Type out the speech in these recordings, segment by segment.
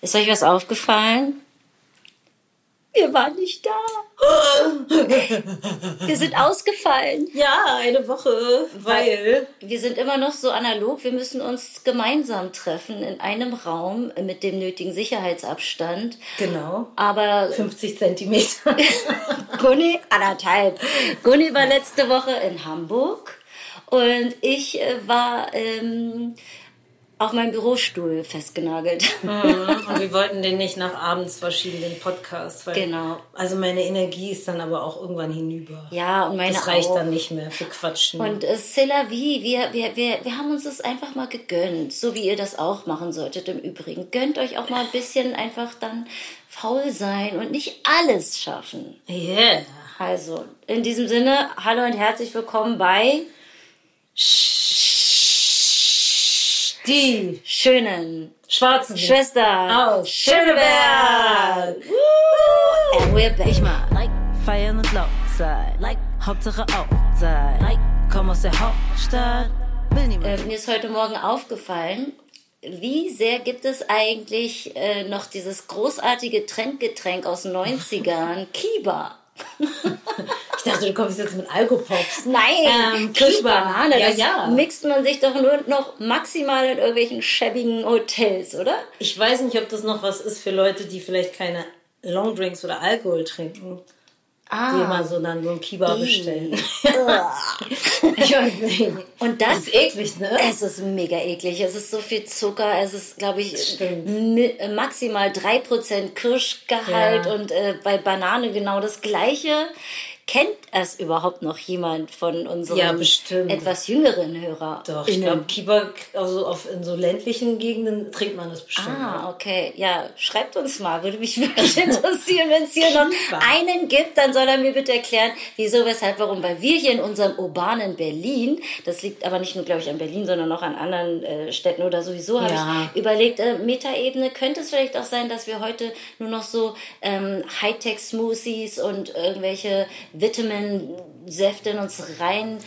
Ist euch was aufgefallen? Wir waren nicht da. Wir sind ausgefallen. Ja, eine Woche, weil, Wir sind immer noch so analog. Wir müssen uns gemeinsam treffen in einem Raum mit dem nötigen Sicherheitsabstand. genau, Aber 50 Zentimeter. Gunni, anderthalb. Gunni war letzte Woche in Hamburg und ich äh, war ähm, auf meinem Bürostuhl festgenagelt. Und wir wollten den nicht nach abends verschieben, den Podcast. Weil, Genau. Also meine Energie ist dann aber auch irgendwann hinüber. Ja, und meine Das reicht auch. dann nicht mehr für Quatschen. Und äh, c'est la vie. Wir, wir, wir, wir haben uns das einfach mal gegönnt, so wie ihr das auch machen solltet im Übrigen. Gönnt euch auch mal ein bisschen einfach dann faul sein und nicht alles schaffen. yeah. Also, in diesem Sinne, hallo und herzlich willkommen bei Die schönen schwarzen Schwestern aus Schöneberg. Woo! And we're back. Ich mag like feiern und laut sein. Like Hauptsache auf sein. Like komm aus der Hauptstadt. Will niemand. Äh, mir ist heute Morgen aufgefallen, wie sehr gibt es eigentlich äh, noch dieses großartige Trendgetränk aus den 90ern, Kiba. Ich dachte, du kommst jetzt mit Alkopops. Nein, Ähm, Kirschbanane. Ja, das ja. mixt man sich doch nur noch maximal in irgendwelchen schäbigen Hotels, oder? Ich weiß nicht, ob das noch was ist für Leute, die vielleicht keine Longdrinks oder Alkohol trinken. Die immer so dann so ein Kiba bestellen. ich weiß nicht. Und das, Das ist eklig, ne? Es ist mega eklig. Es ist so viel Zucker. Es ist, glaube ich, äh, maximal 3% Kirschgehalt Ja. und äh, bei Banane genau das Gleiche. Kennt es überhaupt noch jemand von unseren Ja, etwas jüngeren Hörer? Doch, ich glaube, Kiba, also auf, in so ländlichen Gegenden trinkt man das bestimmt. Ah, okay. Ja, schreibt uns mal. Würde mich wirklich interessieren, wenn es hier noch einen gibt, dann soll er mir bitte erklären, wieso, weshalb, warum. Weil wir hier in unserem urbanen Berlin, das liegt aber nicht nur, glaube ich, an Berlin, sondern auch an anderen äh, Städten oder sowieso, habe Ja. ich überlegt, äh, Metaebene könnte es vielleicht auch sein, dass wir heute nur noch so ähm, Hightech-Smoothies und irgendwelche Vitaminsäfte in uns rein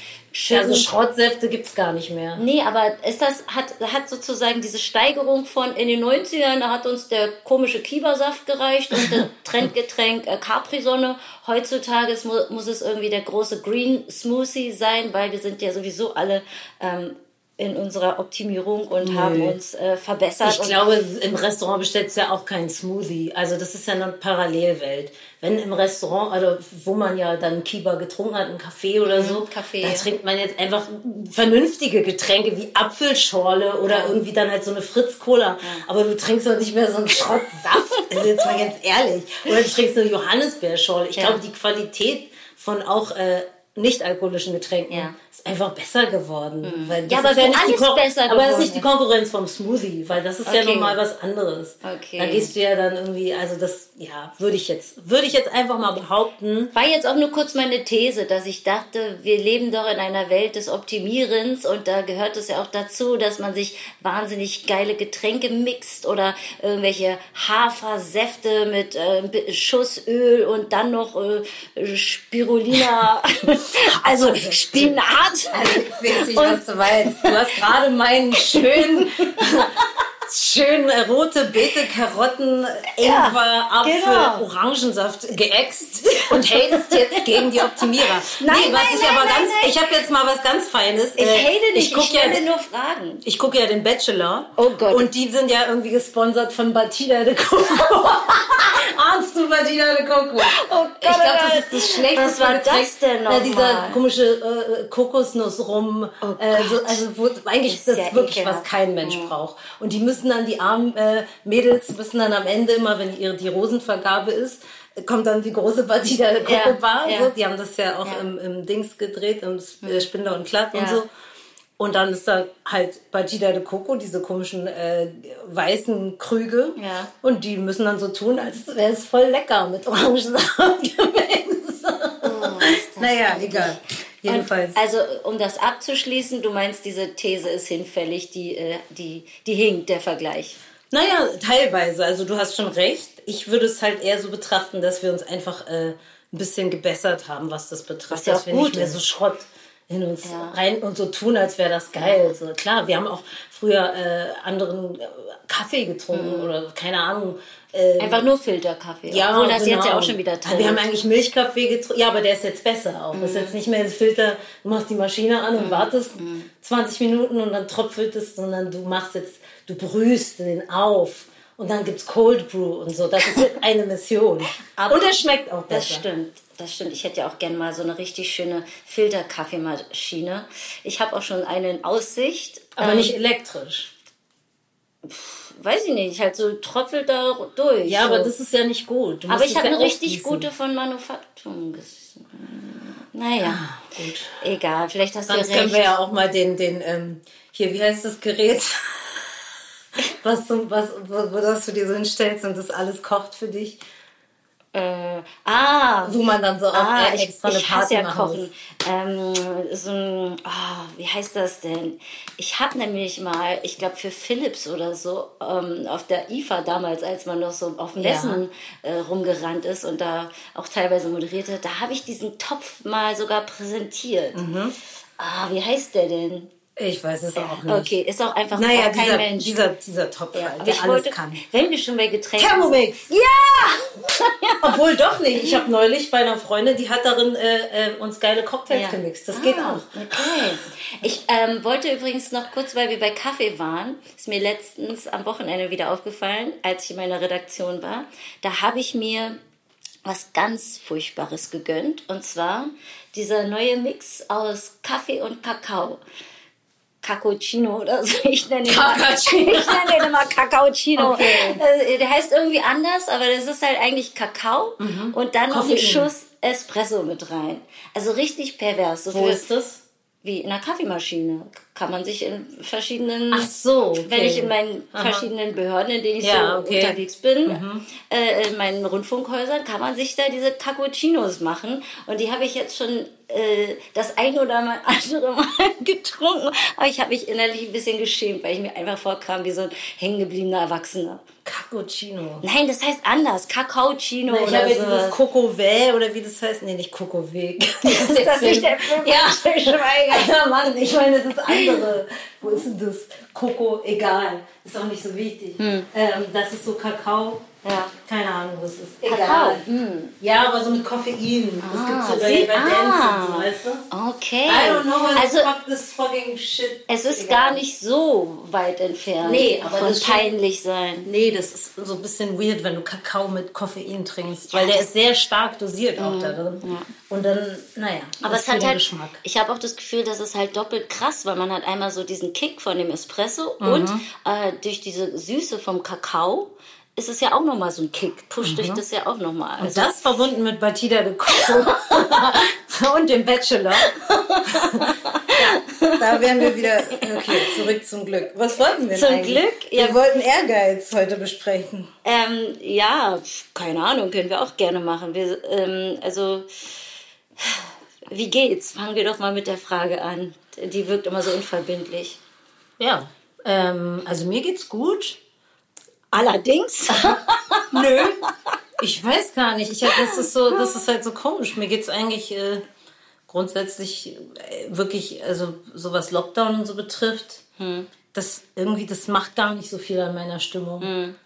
Also Schrottsäfte gibt's gar nicht mehr. Nee, aber ist das, hat, hat sozusagen diese Steigerung von in den 90ern, da hat uns der komische Kibersaft gereicht und das Trendgetränk äh, Capri-Sonne. Heutzutage ist, mu muss es irgendwie der große Green Smoothie sein, weil wir sind ja sowieso alle ähm, in unserer Optimierung und haben uns äh, verbessert. Ich glaube, im Restaurant bestellst du ja auch keinen Smoothie. Also das ist ja eine Parallelwelt. Wenn im Restaurant, also wo man ja dann Kiba getrunken hat, einen Kaffee oder so, Kaffee, da ja. trinkt man jetzt einfach vernünftige Getränke wie Apfelschorle oder irgendwie dann halt so eine Fritz-Cola. Aber du trinkst doch nicht mehr so einen Schrottsaft. also jetzt mal ganz ehrlich. Oder du trinkst eine Johannisbeerschorle. Ich Ja. glaube, die Qualität von auch äh, nicht-alkoholischen Getränken Ja. Ist einfach besser geworden. Weil das Ja, aber ist ja nicht alles besser Aber das ist geworden nicht die. Konkurrenz vom Smoothie, weil das ist ja Okay. nun mal was anderes. Okay. Da gehst du ja dann irgendwie, also das, ja, würde ich jetzt, würde ich jetzt einfach mal behaupten. War jetzt auch nur kurz meine These, dass ich dachte, wir leben doch in einer Welt des Optimierens und da gehört es ja auch dazu, dass man sich wahnsinnig geile Getränke mixt oder irgendwelche Hafersäfte mit äh, ein bi- Schuss Öl und dann noch äh, Spirulina, also Spinat. Ich weiß nicht, was du meinst. Du hast gerade meinen schönen, schönen äh, rote Beete, Karotten, Ingwer, Apfel, genau. Orangensaft geäxt und hältst jetzt gegen die Optimierer. Nein, nee, was nein, ich nein, aber nein, ganz, nein. ich habe jetzt mal was ganz Feines. Ich Äh, hate nicht, ich, guck ja, stelle nur Fragen. Ich gucke ja den Bachelor. Oh Gott. Und die sind ja irgendwie gesponsert von Batida de Coco. Ahnst du Batida de Coco? Oh ich glaube, das ist das schlechteste Was war das denn nochmal? dieser komische äh, Kokosnuss rum. äh, so, also wo, eigentlich Ist ist das ja wirklich, ekelhaft. was kein Mensch braucht. Und die müssen dann, die armen äh, Mädels müssen dann am Ende immer, wenn ihre, die Rosenvergabe ist, kommt dann die große Batida de Coco Ja, Bar. ja. So. Die haben das ja auch Ja. im, im Dings gedreht, im äh, Spindler und Klatt und so. Und dann ist da halt Bajida de Coco, diese komischen äh, weißen Krüge. Ja. Und die müssen dann so tun, als wäre es voll lecker mit Orangensaft gemixt. naja, egal. Jedenfalls. Also, um das abzuschließen, du meinst, diese These ist hinfällig, die, äh, die, die hinkt, der Vergleich. naja, teilweise. Also du hast schon recht. Ich würde es halt eher so betrachten, dass wir uns einfach äh, ein bisschen gebessert haben, was das betrifft. Was ja dass auch wir gut nicht mehr so Schrott in uns Ja. rein und so tun, als wäre das geil. So, klar, wir haben auch früher äh, anderen äh, Kaffee getrunken oder keine Ahnung. Äh, Einfach nur Filterkaffee. Obwohl das jetzt ja auch schon wieder drin Wir haben eigentlich Milchkaffee getrunken. Ja, aber der ist jetzt besser auch. Das ist jetzt nicht mehr das Filter, du machst die Maschine an und wartest 20 Minuten und dann tröpfelt es, sondern du machst jetzt, du brühst den auf. Und dann gibt's Cold Brew und so. Das ist eine Mission. Aber und es schmeckt auch besser. Das stimmt, das stimmt. Ich hätte ja auch gerne mal so eine richtig schöne Filterkaffeemaschine. Ich habe auch schon eine in Aussicht. Aber Ähm, nicht elektrisch. Weiß ich nicht, halt so tröpfelt da durch. Ja, so. aber das ist ja nicht gut. Aber ich habe ja eine richtig gute von Manufaktum gesehen. Naja, Gut. egal, vielleicht hast Sonst du können recht. wir ja auch mal den, den, ähm, hier, wie heißt das Gerät? was, zum, was, wo, wo das du dir so hinstellst und das alles kocht für dich. Äh, ah, Wo man dann so auch ah, äh, ich, extra eine ich hasse Party ja Kochen. Ähm, so ein, ah, wie heißt das denn? Ich habe nämlich mal, ich glaube für Philips oder so, ähm, auf der IFA damals, als man noch so auf Messen äh, rumgerannt ist und da auch teilweise moderierte, da habe ich diesen Topf mal sogar präsentiert. Mhm. Ah, wie heißt der denn? Ich weiß es auch nicht. Okay, ist auch einfach Naja, kein dieser, Mensch. dieser, dieser Topf, ja, halt, der alles wollte, kann. wenn wir schon bei Getränken Thermomix! Ja! Obwohl doch nicht. Ich habe neulich bei einer Freundin, die hat darin äh, äh, uns geile Cocktails Ja. gemixt. Das Ah, geht auch. Okay. Ich ähm, wollte übrigens noch kurz, weil wir bei Kaffee waren, ist mir letztens am Wochenende wieder aufgefallen, als ich in meiner Redaktion war. Da habe ich mir was ganz Furchtbares gegönnt. Und zwar dieser neue Mix aus Kaffee und Kakao. Cappuccino oder so. Ich nenne ihn mal, Kakacino. ich nenne ihn immer Kakaocino. Okay. Äh, Der heißt irgendwie anders, aber das ist halt eigentlich Kakao und dann noch ein Koffein. Schuss Espresso mit rein. Also richtig pervers. So Wo ist das? Wie in einer Kaffeemaschine. Kann man sich in verschiedenen. Ach so, okay. Wenn ich in meinen verschiedenen Behörden, in denen ich Ja, so okay. unterwegs bin, äh, in meinen Rundfunkhäusern, kann man sich da diese Cappuccinos machen. Und die habe ich jetzt schon äh, das ein oder mal andere Mal getrunken. Aber ich habe mich innerlich ein bisschen geschämt, weil ich mir einfach vorkam wie so ein hängengebliebener Erwachsener. Cappuccino. Nein, das heißt anders. Kakaocino Ich oder habe jetzt so. dieses Kokové oder wie das heißt. Nee, nicht. Das Ist das nicht der Film? Ja. Schweiger? Ja, Mann, ich meine das andere. Wo ist denn das? Koko, egal. Ist auch nicht so wichtig. Ähm, das ist so Kakao. Ja. Keine Ahnung, was es ist. Kakao, Egal. Ja, aber so mit Koffein. Das gibt's sogar sie- hier bei ah. Dance und so, weißt du? Okay. I don't know also, fuck this fucking shit. Es ist Egal. gar nicht so weit entfernt Nee, aber von das peinlich sein. Nee, das ist so ein bisschen weird, wenn du Kakao mit Koffein trinkst, weil der ist sehr stark dosiert auch da drin. Und dann, naja, Aber das es hat halt, Geschmack. ich habe auch das Gefühl, dass es halt doppelt krass, weil man hat einmal so diesen Kick von dem Espresso Mhm. und äh, durch diese Süße vom Kakao ist es ja auch nochmal so ein Kick, pusht dich das ja auch nochmal. Und Also, das verbunden mit Batida de Coco und dem Bachelor. ja, da wären wir wieder, okay, zurück zum Glück. Was wollten wir Zum eigentlich? Glück, Wir ja. wollten Ehrgeiz heute besprechen. ähm, ja, keine Ahnung, können wir auch gerne machen. Wir, ähm, also, wie geht's? Fangen wir doch mal mit der Frage an. Die wirkt immer so unverbindlich. Ja, ähm, also mir geht's gut. Allerdings. Nö. Ich weiß gar nicht. Ich das ist so, das ist halt so komisch. Mir geht's eigentlich äh, grundsätzlich äh, wirklich, also so was Lockdown und so betrifft, das irgendwie, das macht gar nicht so viel an meiner Stimmung.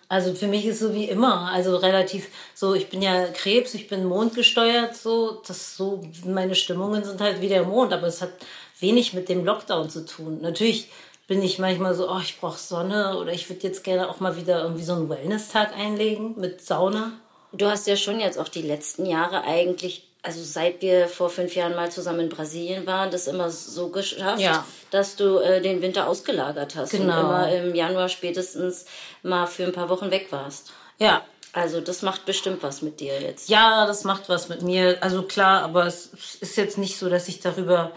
Also für mich ist so wie immer, also relativ so, ich bin ja Krebs, ich bin mondgesteuert, so, das so, meine Stimmungen sind halt wie der Mond, aber es hat wenig mit dem Lockdown zu tun. Natürlich bin ich manchmal so, oh, ich brauche Sonne oder ich würde jetzt gerne auch mal wieder irgendwie so einen Wellness-Tag einlegen mit Sauna. Du hast ja schon jetzt auch die letzten Jahre eigentlich, also seit wir vor fünf Jahren mal zusammen in Brasilien waren, das immer so geschafft, Ja. dass du äh, den Winter ausgelagert hast Genau. und immer im Januar spätestens mal für ein paar Wochen weg warst. Ja, Also das macht bestimmt was mit dir jetzt. ja, das macht was mit mir. Also klar, aber es ist jetzt nicht so, dass ich darüber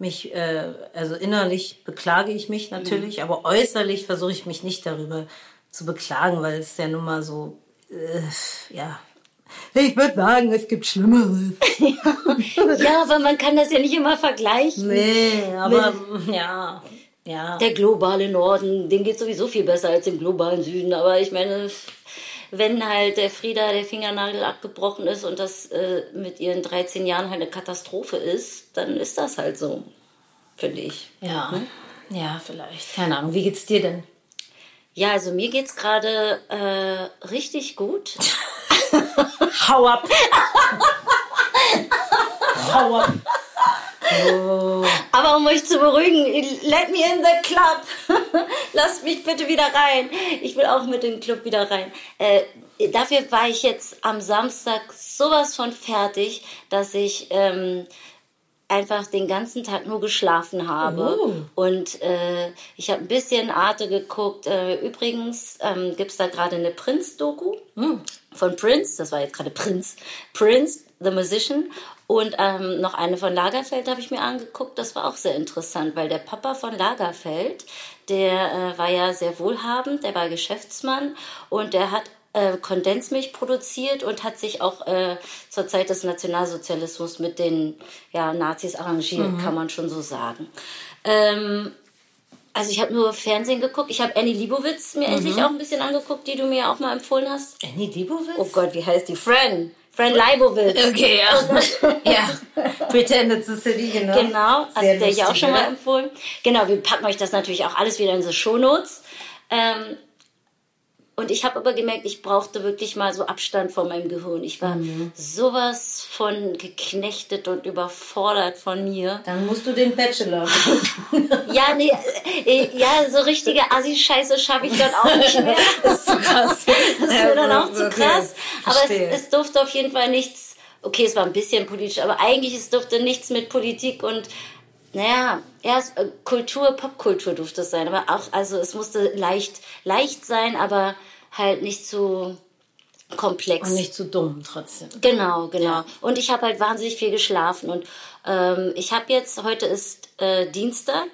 mich, äh, also innerlich beklage ich mich natürlich, aber äußerlich versuche ich mich nicht darüber zu beklagen, weil es ja nun mal so, äh, ja. Ich würde sagen, es gibt Schlimmeres. Ja, aber man kann das ja nicht immer vergleichen. Nee, aber ja, ja. Der globale Norden, dem geht sowieso viel besser als dem globalen Süden. Aber ich meine, wenn halt der Frieda der Fingernagel abgebrochen ist und das äh, mit ihren 13 Jahren halt eine Katastrophe ist, dann ist das halt so, finde ich. Ja. Hm? Ja, vielleicht. Keine Ahnung. Wie geht's dir denn? Ja, also mir geht's gerade äh, richtig gut. Hau ab! Hau ab! Oh. Aber um euch zu beruhigen, let me in the club. Lasst mich bitte wieder rein. Ich will auch mit dem Club wieder rein. Äh, dafür war ich jetzt am Samstag sowas von fertig, dass ich ähm, einfach den ganzen Tag nur geschlafen habe. Oh. Und äh, ich habe ein bisschen Arte geguckt. Äh, übrigens ähm, gibt es da gerade eine Prince-Doku mm. von Prince. Das war jetzt gerade Prince. Prince, The Musician. Und ähm, noch eine von Lagerfeld habe ich mir angeguckt. Das war auch sehr interessant, weil der Papa von Lagerfeld, der äh, war ja sehr wohlhabend, der war Geschäftsmann und der hat äh, Kondensmilch produziert und hat sich auch äh, zur Zeit des Nationalsozialismus mit den ja, Nazis arrangiert, mhm. kann man schon so sagen. Ähm, also ich habe nur Fernsehen geguckt. Ich habe Annie Liebowitz mir mhm. endlich auch ein bisschen angeguckt, die du mir auch mal empfohlen hast. Annie Liebowitz? Oh Gott, wie heißt die? Fran. Fran Leibowitz. Okay, ja. ja. Pretended to City, genau. Genau, also Sehr der ich auch schon mal empfohlen. Genau, wir packen euch das natürlich auch alles wieder in so Shownotes. Ähm, und ich habe aber gemerkt, ich brauchte wirklich mal so Abstand von meinem Gehirn. Ich war mhm. sowas von geknechtet und überfordert von mir. Dann musst du den Bachelor. ja, nee, äh, ja, so richtige Assi-Scheiße schaffe ich dann auch nicht mehr. das ist zu krass. Das ist mir dann auch zu krass. Aber es, es durfte auf jeden Fall nichts, okay, es war ein bisschen politisch, aber eigentlich es durfte nichts mit Politik und naja, erst äh, Kultur, Popkultur durfte es sein, aber auch, also es musste leicht, leicht sein, aber halt nicht zu komplex. Und nicht zu dumm trotzdem. Genau, genau. Und ich habe halt wahnsinnig viel geschlafen. Und ähm, ich habe jetzt, heute ist äh, Dienstag.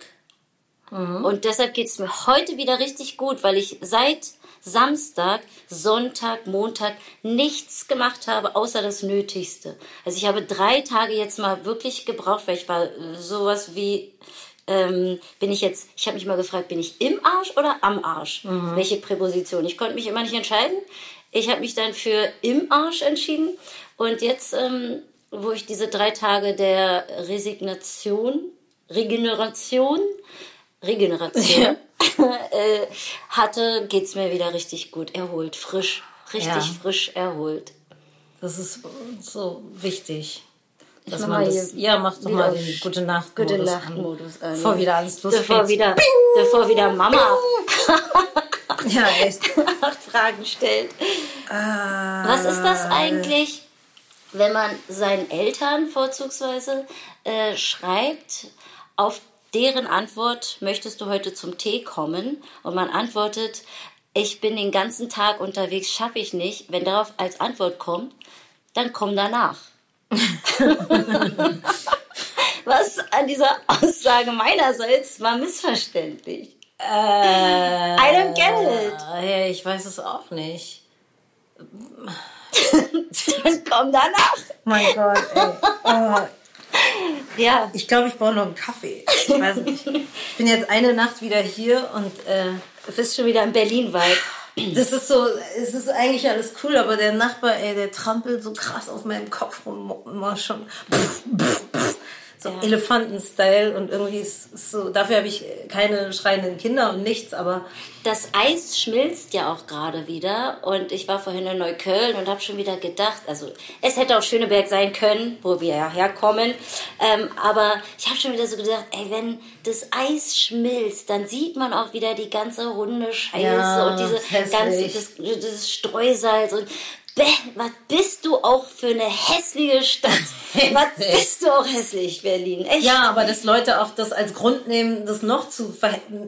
Mhm. Und deshalb geht es mir heute wieder richtig gut, weil ich seit Samstag, Sonntag, Montag nichts gemacht habe, außer das Nötigste. Also ich habe drei Tage jetzt mal wirklich gebraucht, weil ich war sowas wie ähm, bin ich jetzt, ich habe mich mal gefragt, bin ich im Arsch oder am Arsch? Mhm. Welche Präposition? Ich konnte mich immer nicht entscheiden. Ich habe mich dann für im Arsch entschieden. Und jetzt, ähm, wo ich diese drei Tage der Resignation, Regeneration, Regeneration ja. äh, hatte, geht es mir wieder richtig gut, erholt, frisch, richtig ja. frisch erholt. Das ist so wichtig. Dass man das, ja, mach doch mal den Gute Nacht Gute Nacht Modus an. Bevor wieder alles losgeht. Bevor wieder, bevor wieder Mama ja, echt. Fragen stellt. Ah. Was ist das eigentlich, wenn man seinen Eltern vorzugsweise äh, schreibt, auf deren Antwort möchtest du heute zum Tee kommen? Und man antwortet, ich bin den ganzen Tag unterwegs, schaffe ich nicht. Wenn darauf als Antwort kommt, dann komm danach. Was an dieser Aussage meinerseits war missverständlich. Äh, I don't get it. Ich weiß es auch nicht. Dann komm danach. Mein Gott, ey. Oh. Ja. Ich glaube, ich brauche noch einen Kaffee. Ich weiß nicht. Ich bin jetzt eine Nacht wieder hier und äh, du bist schon wieder in Berlin weit. Das ist so, es ist eigentlich alles cool, aber der Nachbar, ey, der trampelt so krass auf meinem Kopf rum, immer schon. Pff, pff, pff so ja. Elefanten-Style und irgendwie ist, ist so, dafür habe ich keine schreienden Kinder und nichts, aber. Das Eis schmilzt ja auch gerade wieder und ich war vorhin in Neukölln und habe schon wieder gedacht, also es hätte auch Schöneberg sein können, wo wir ja herkommen, ähm, aber ich habe schon wieder so gedacht, ey, wenn das Eis schmilzt, dann sieht man auch wieder die ganze runde Scheiße ja, und diese ganze, das, das Streusalz und was bist du auch für eine hässliche Stadt? was bist du auch hässlich, Berlin? Echt? Ja, aber dass Leute auch das als Grund nehmen, das noch zu,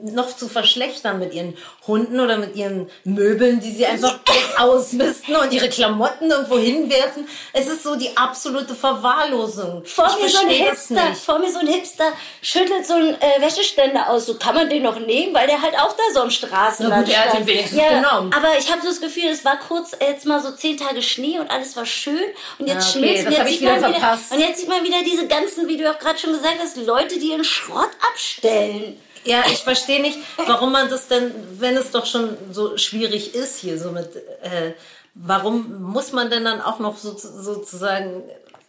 noch zu verschlechtern mit ihren Hunden oder mit ihren Möbeln, die sie einfach jetzt ausmisten und ihre Klamotten irgendwo hinwerfen. Es ist so die absolute Verwahrlosung. Vor ich mir so ein Hipster, vor mir so ein Hipster schüttelt so einen äh, Wäscheständer aus. So kann man den noch nehmen, weil der halt auch da so am Straßenrand ja, gut, er hat ihn wenigstens ja, genommen. Aber ich habe so das Gefühl, es war kurz jetzt mal so zehn Tage Schnee und alles war schön und jetzt ja, okay, schmilzt und jetzt, sieht man wieder, und jetzt sieht man wieder diese ganzen, wie du auch gerade schon gesagt hast, Leute, die ihren Schrott abstellen. Ja, ich verstehe nicht, warum man das denn, wenn es doch schon so schwierig ist hier, so mit, äh, warum muss man denn dann auch noch so, sozusagen,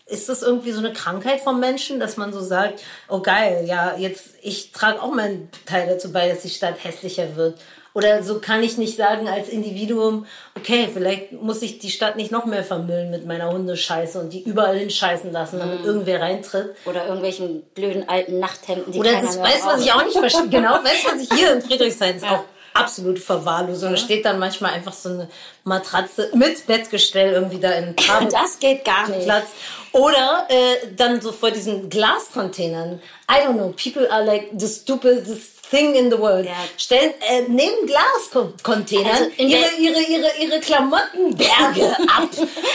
ist das irgendwie so eine Krankheit vom Menschen, dass man so sagt, oh geil, ja, jetzt, ich trage auch meinen Teil dazu bei, dass die Stadt hässlicher wird. Oder so kann ich nicht sagen als Individuum, okay, vielleicht muss ich die Stadt nicht noch mehr vermüllen mit meiner Hundescheiße und die überall hinscheißen lassen, damit mm. irgendwer reintritt. Oder irgendwelchen blöden alten Nachthemden, die Oder das weißt was ich auch nicht verstehe. Genau, weißt du, was ich hier in Friedrichshain ja. auch absolut verwahrlost. Und da steht dann manchmal einfach so eine Matratze mit Bettgestell irgendwie da in Farben Das geht gar nicht. Platz. Oder äh, dann so vor diesen Glascontainern. I don't know, people are like the stupidest thing in the world. Ja. Stellen, äh, nehmen Glascontainer also ihre, ihre, ihre, ihre Klamottenberge ab.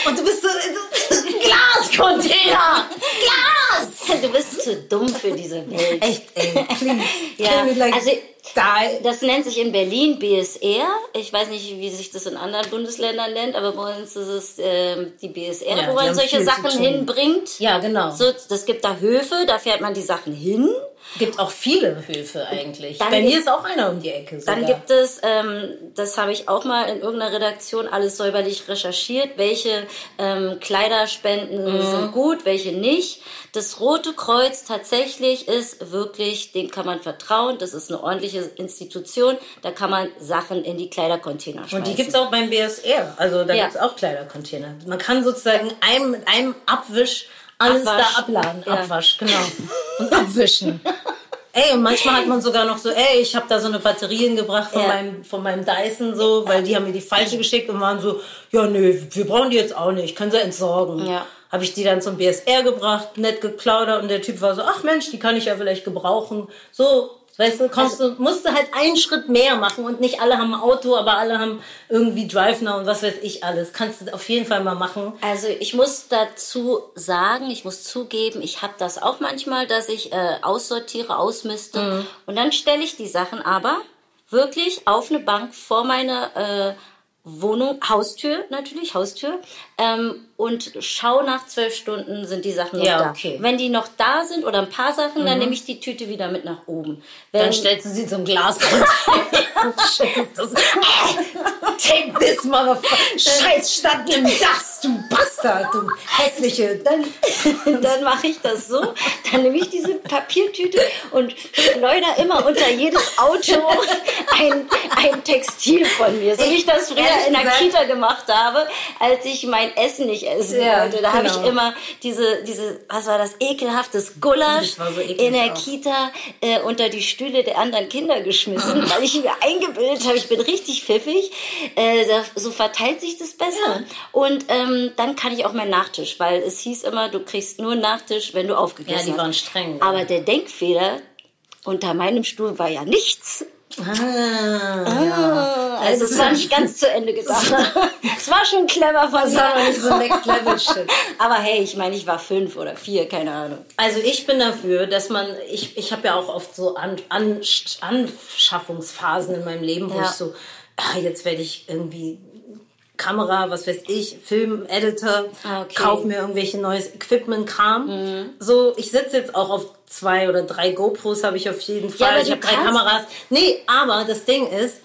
Und du bist so, Glascontainer! Glas! Du bist zu dumm für diese Welt. Echt, ey, please. ja. Like also, das nennt sich in Berlin BSR. Ich weiß nicht, wie sich das in anderen Bundesländern nennt, aber bei uns ist es äh, die BSR, ja, wo man solche Sachen hinbringt. Ja, genau. So, das gibt da Höfe, da fährt man die Sachen hin. Gibt auch viele Höfe eigentlich. Dann Bei mir ist auch einer um die Ecke. Sogar. Dann gibt es, ähm, das habe ich auch mal in irgendeiner Redaktion alles säuberlich recherchiert, welche ähm, Kleiderspenden mhm. sind gut, welche nicht. Das Rote Kreuz tatsächlich ist wirklich, dem kann man vertrauen. Das ist eine ordentliche Institution. Da kann man Sachen in die Kleidercontainer schmeißen. Und die gibt es auch beim BSR. Also da ja. gibt es auch Kleidercontainer. Man kann sozusagen einem, mit einem Abwisch alles Abwasch. da abladen. Ja. Abwasch, genau. Und abwischen. Ey, und manchmal hat man sogar noch so, ey, ich habe da so eine Batterie hingebracht von, ja. meinem, von meinem Dyson so, weil die haben mir die falsche geschickt und waren so, ja, nö, wir brauchen die jetzt auch nicht, können sie entsorgen. Ja. Habe ich die dann zum BSR gebracht, nett geplaudert und der Typ war so, ach Mensch, die kann ich ja vielleicht gebrauchen. So, Weißt du, kommst du, musst du halt einen Schritt mehr machen und nicht alle haben ein Auto, aber alle haben irgendwie Drive Now und was weiß ich alles. Kannst du auf jeden Fall mal machen. Also ich muss dazu sagen, ich muss zugeben, ich habe das auch manchmal, dass ich äh, aussortiere, ausmiste mhm. und dann stelle ich die Sachen aber wirklich auf eine Bank vor meine äh, Wohnung, Haustür natürlich, Haustür. Ähm, und schau nach zwölf Stunden sind die Sachen noch ja, da. Okay. Wenn die noch da sind oder ein paar Sachen, mhm. dann nehme ich die Tüte wieder mit nach oben. Wenn, dann stellst du sie zum Glas. Take this, motherfucker. Scheiß Stadt, nimm das, du Bastard, du hässliche. Dann, dann mache ich das so. Dann nehme ich diese Papiertüte und schleuder immer unter jedes Auto ein, ein Textil von mir. So wie ich das früher in der Kita gemacht habe, als ich mein Essen nicht essen ja, wollte. Da genau. habe ich immer diese, diese, was war das, ekelhaftes Gulasch so in der auch. Kita äh, unter die Stühle der anderen Kinder geschmissen, weil ich mir eingebildet habe, ich bin richtig pfiffig. Äh, so verteilt sich das besser. Ja. Und ähm, dann kann ich auch meinen Nachtisch, weil es hieß immer, du kriegst nur Nachtisch, wenn du aufgegessen hast. Ja, die waren streng. Aber der Denkfehler, unter meinem Stuhl war ja nichts. Ah, ah ja. Also es war nicht ganz zu Ende gedacht. es war schon clever von war nicht so Next Level Shit. Aber hey, ich meine, ich war fünf oder vier, keine Ahnung. Also ich bin dafür, dass man, ich, ich habe ja auch oft so An, An, Anschaffungsphasen in meinem Leben, wo ja. ich so, ah, jetzt werde ich irgendwie Kamera, was weiß ich, Film, Editor, ah, okay. kauf mir irgendwelche neues Equipment, Kram. Mhm. So, ich sitze jetzt auch auf zwei oder drei GoPros habe ich auf jeden Fall. Ja, ich habe drei Kameras. Nee, aber das Ding ist,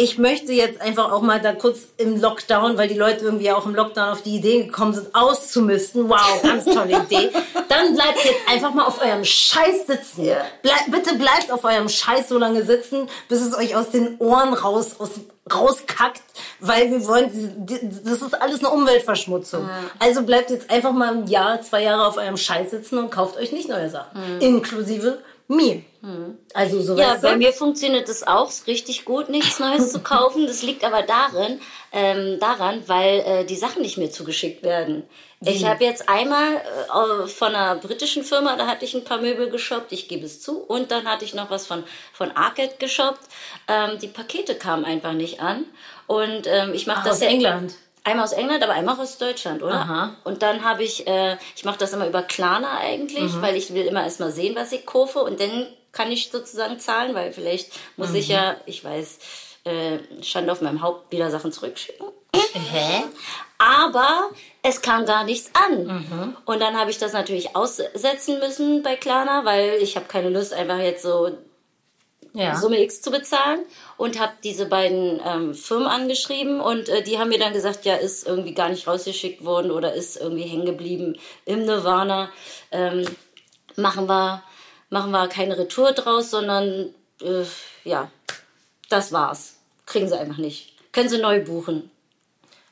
ich möchte jetzt einfach auch mal da kurz im Lockdown, weil die Leute irgendwie auch im Lockdown auf die Idee gekommen sind, auszumisten. Wow, ganz tolle Idee. Dann bleibt jetzt einfach mal auf eurem Scheiß sitzen. Bleib, bitte bleibt auf eurem Scheiß so lange sitzen, bis es euch aus den Ohren raus, aus, rauskackt, weil wir wollen, das ist alles eine Umweltverschmutzung. Ja. Also bleibt jetzt einfach mal ein Jahr, zwei Jahre auf eurem Scheiß sitzen und kauft euch nicht neue Sachen. Mhm. Inklusive mir. Hm. Also so Ja, bei mir funktioniert es auch richtig gut, nichts Neues zu kaufen. Das liegt aber darin, ähm, daran, weil äh, die Sachen nicht mehr zugeschickt werden. Wie? Ich habe jetzt einmal äh, von einer britischen Firma, da hatte ich ein paar Möbel geshoppt, ich gebe es zu. Und dann hatte ich noch was von, von Arcade geshoppt. Ähm, die Pakete kamen einfach nicht an. Und ähm, ich mache das aus ja, England. Einmal aus England, aber einmal aus Deutschland, oder? Aha. Und dann habe ich, äh, ich mache das immer über Klarna eigentlich, mhm. weil ich will immer erstmal sehen, was ich kaufe und dann kann ich sozusagen zahlen, weil vielleicht muss mhm. ich ja, ich weiß, äh, stand auf meinem Haupt wieder Sachen zurückschicken. Hä? Aber es kam gar nichts an. Mhm. Und dann habe ich das natürlich aussetzen müssen bei Klarna, weil ich habe keine Lust, einfach jetzt so Ja. Summe X zu bezahlen und habe diese beiden ähm, Firmen angeschrieben und äh, die haben mir dann gesagt, ja, ist irgendwie gar nicht rausgeschickt worden oder ist irgendwie hängen geblieben im Nirvana. Ähm, machen wir machen wir keine Retour draus, sondern äh, ja, das war's. Kriegen sie einfach nicht. Können sie neu buchen.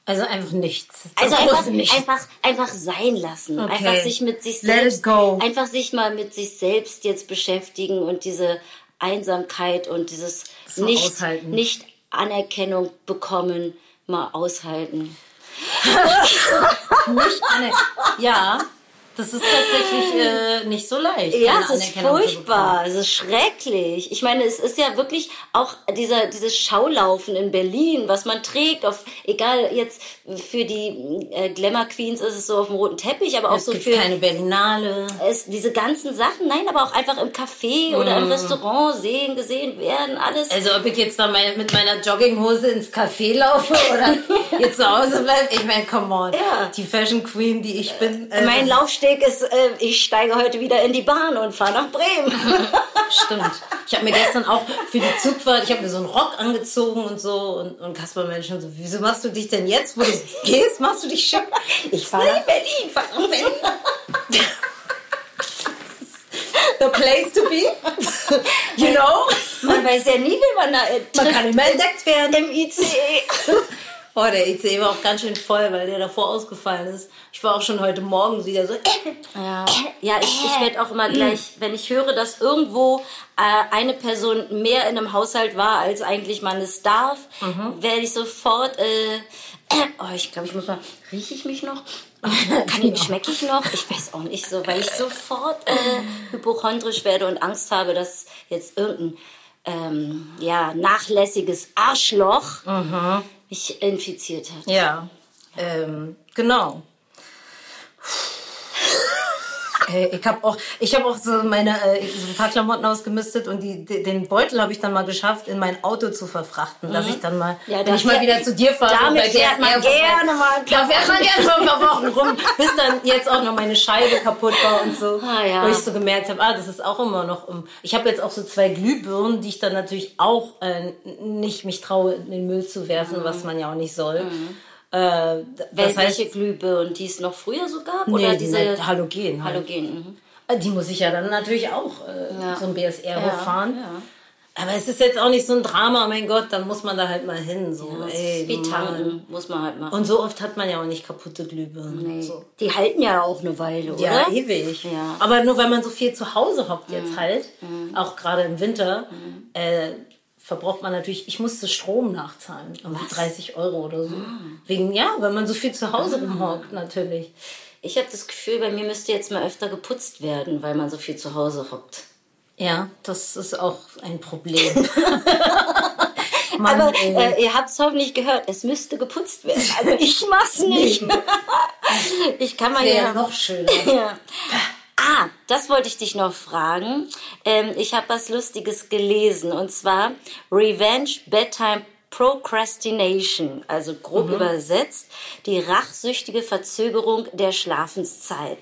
Also einfach nichts. Das Also einfach, Nichts. einfach, einfach sein lassen. Okay. Einfach sich mit sich Let it selbst, go. einfach sich mal mit sich selbst jetzt beschäftigen und diese Einsamkeit und dieses So nicht, aushalten. nicht Anerkennung bekommen, mal aushalten. Nicht Anne ja, das ist tatsächlich äh, nicht so leicht. Ja, es ist furchtbar, es ist schrecklich. Ich meine, es ist ja wirklich auch dieser, dieses Schaulaufen in Berlin, was man trägt, auf, egal jetzt für die äh, Glamour Queens ist es so auf dem roten Teppich, aber auch Es so gibt für keine Berlinale. es, diese ganzen Sachen, nein, aber auch einfach im Café oder im Restaurant sehen, gesehen werden, alles. Also ob ich jetzt da mein, mit meiner Jogginghose ins Café laufe oder jetzt zu Hause bleibe, ich meine, come on. Ja. Die Fashion Queen, die ich bin. äh, mein Laufsteg ist, äh, ich steige heute wieder in die Bahn und fahre nach Bremen. Stimmt. Ich habe mir gestern auch für die Zugfahrt, ich habe mir so einen Rock angezogen und so und, und Kasper Mensch und so, wieso machst du dich denn jetzt, wo du gehst, machst du dich schick? Ich fahre nach Berlin, fahr nach Berlin. The place to be. You know? Man weiß ja nie, wie man da Man kann immer entdeckt werden. im ICE. Der ICE war auch ganz schön voll, weil der davor ausgefallen ist. Ich war auch schon heute Morgen wieder so. Ja, ja ich, ich werde auch immer gleich, wenn ich höre, dass irgendwo äh, eine Person mehr in einem Haushalt war, als eigentlich man es darf, werde ich sofort, äh, oh, ich glaube, ich muss mal, rieche ich mich noch? Kann ich, schmecke ich noch? Ich weiß auch nicht so, weil ich sofort äh, hypochondrisch werde und Angst habe, dass jetzt irgendein ähm, ja, nachlässiges Arschloch mich infiziert hat. Ja, ähm, genau. Äh, Ich habe auch, ich habe auch so meine äh, so ein paar Klamotten ausgemistet und die, den Beutel habe ich dann mal geschafft, in mein Auto zu verfrachten, dass ich dann mal, Mhm. Ja, wenn ich mal wieder zu dir fahre, damit fährt man gerne mal Da fährt man gerne mal ein paar Wochen rum, bis dann jetzt auch noch meine Scheibe kaputt war und so, Ah, ja. wo ich so gemerkt habe, ah, das ist auch immer noch. Um, ich habe jetzt auch so zwei Glühbirnen, die ich dann natürlich auch äh, nicht mich traue, in den Müll zu werfen, was man ja auch nicht soll. Äh, das Welche heißt, Glühbirnen, die es noch früher so gab? Nee, oder die diese sind Halogen halt. Halogen. Mhm. Äh, die muss ich ja dann natürlich auch äh, Ja. so ein BSR Ja, hochfahren. ja. Aber es ist jetzt auch nicht so ein Drama, mein Gott, dann muss man da halt mal hin. So, Das ey, wie muss man halt machen. Und so oft hat man ja auch nicht kaputte Glühbirnen. Nee. So. Die halten ja auch eine Weile, oder? Ja, ewig. Ja. Mhm. Aber nur weil man so viel zu Hause hockt jetzt halt, auch gerade im Winter, äh, verbraucht man natürlich, ich musste Strom nachzahlen, irgendwie 30 Euro oder so. Ah. Wegen, ja, weil man so viel zu Hause rumhockt natürlich. Ich habe das Gefühl, bei mir müsste jetzt mal öfter geputzt werden, weil man so viel zu Hause hockt. Ja, das ist auch ein Problem. Mann, Aber äh, ihr habt es hoffentlich gehört, es müsste geputzt werden. Also ich mach's nicht. ich kann mal ja noch schöner. Ja. Ah, das wollte ich dich noch fragen. Ähm, ich habe was Lustiges gelesen und zwar Revenge Bedtime Procrastination, also grob übersetzt, die rachsüchtige Verzögerung der Schlafenszeit.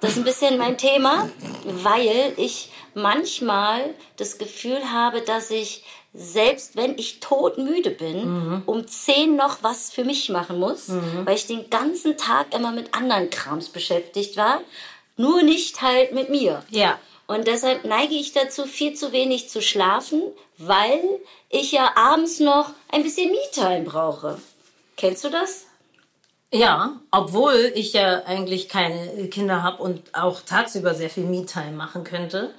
Das ist ein bisschen mein Thema, weil ich manchmal das Gefühl habe, dass ich selbst wenn ich todmüde bin, um 10 noch was für mich machen muss, weil ich den ganzen Tag immer mit anderen Krams beschäftigt war, nur nicht halt mit mir. Ja. Und deshalb neige ich dazu, viel zu wenig zu schlafen, weil ich ja abends noch ein bisschen Me-Time brauche. Kennst du das? Ja, obwohl ich ja eigentlich keine Kinder habe und auch tagsüber sehr viel Me-Time machen könnte,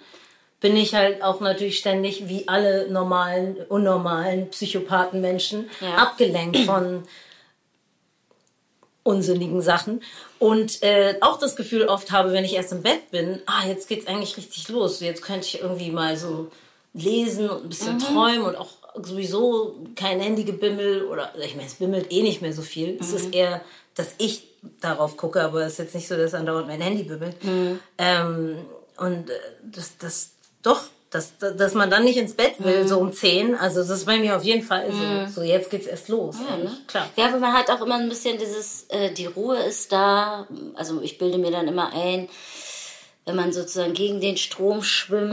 bin ich halt auch natürlich ständig wie alle normalen, unnormalen Psychopathenmenschen Ja. abgelenkt von unsinnigen Sachen und äh, auch das Gefühl oft habe, wenn ich erst im Bett bin, ah, jetzt geht's eigentlich richtig los. Jetzt könnte ich irgendwie mal so lesen und ein bisschen träumen und auch sowieso kein Handygebimmel oder ich meine, es bimmelt eh nicht mehr so viel. Es ist eher, dass ich darauf gucke, aber es ist jetzt nicht so, dass andauernd mein Handy bimmelt. Ähm, und äh, das, das doch, dass, dass man dann nicht ins Bett will, so um 10. Also das ist bei mir auf jeden Fall so. So, jetzt geht's erst los. eigentlich. Klar. Ja, aber man hat auch immer ein bisschen dieses, äh, die Ruhe ist da. Also ich bilde mir dann immer ein, wenn man sozusagen gegen den Strom schwimmt.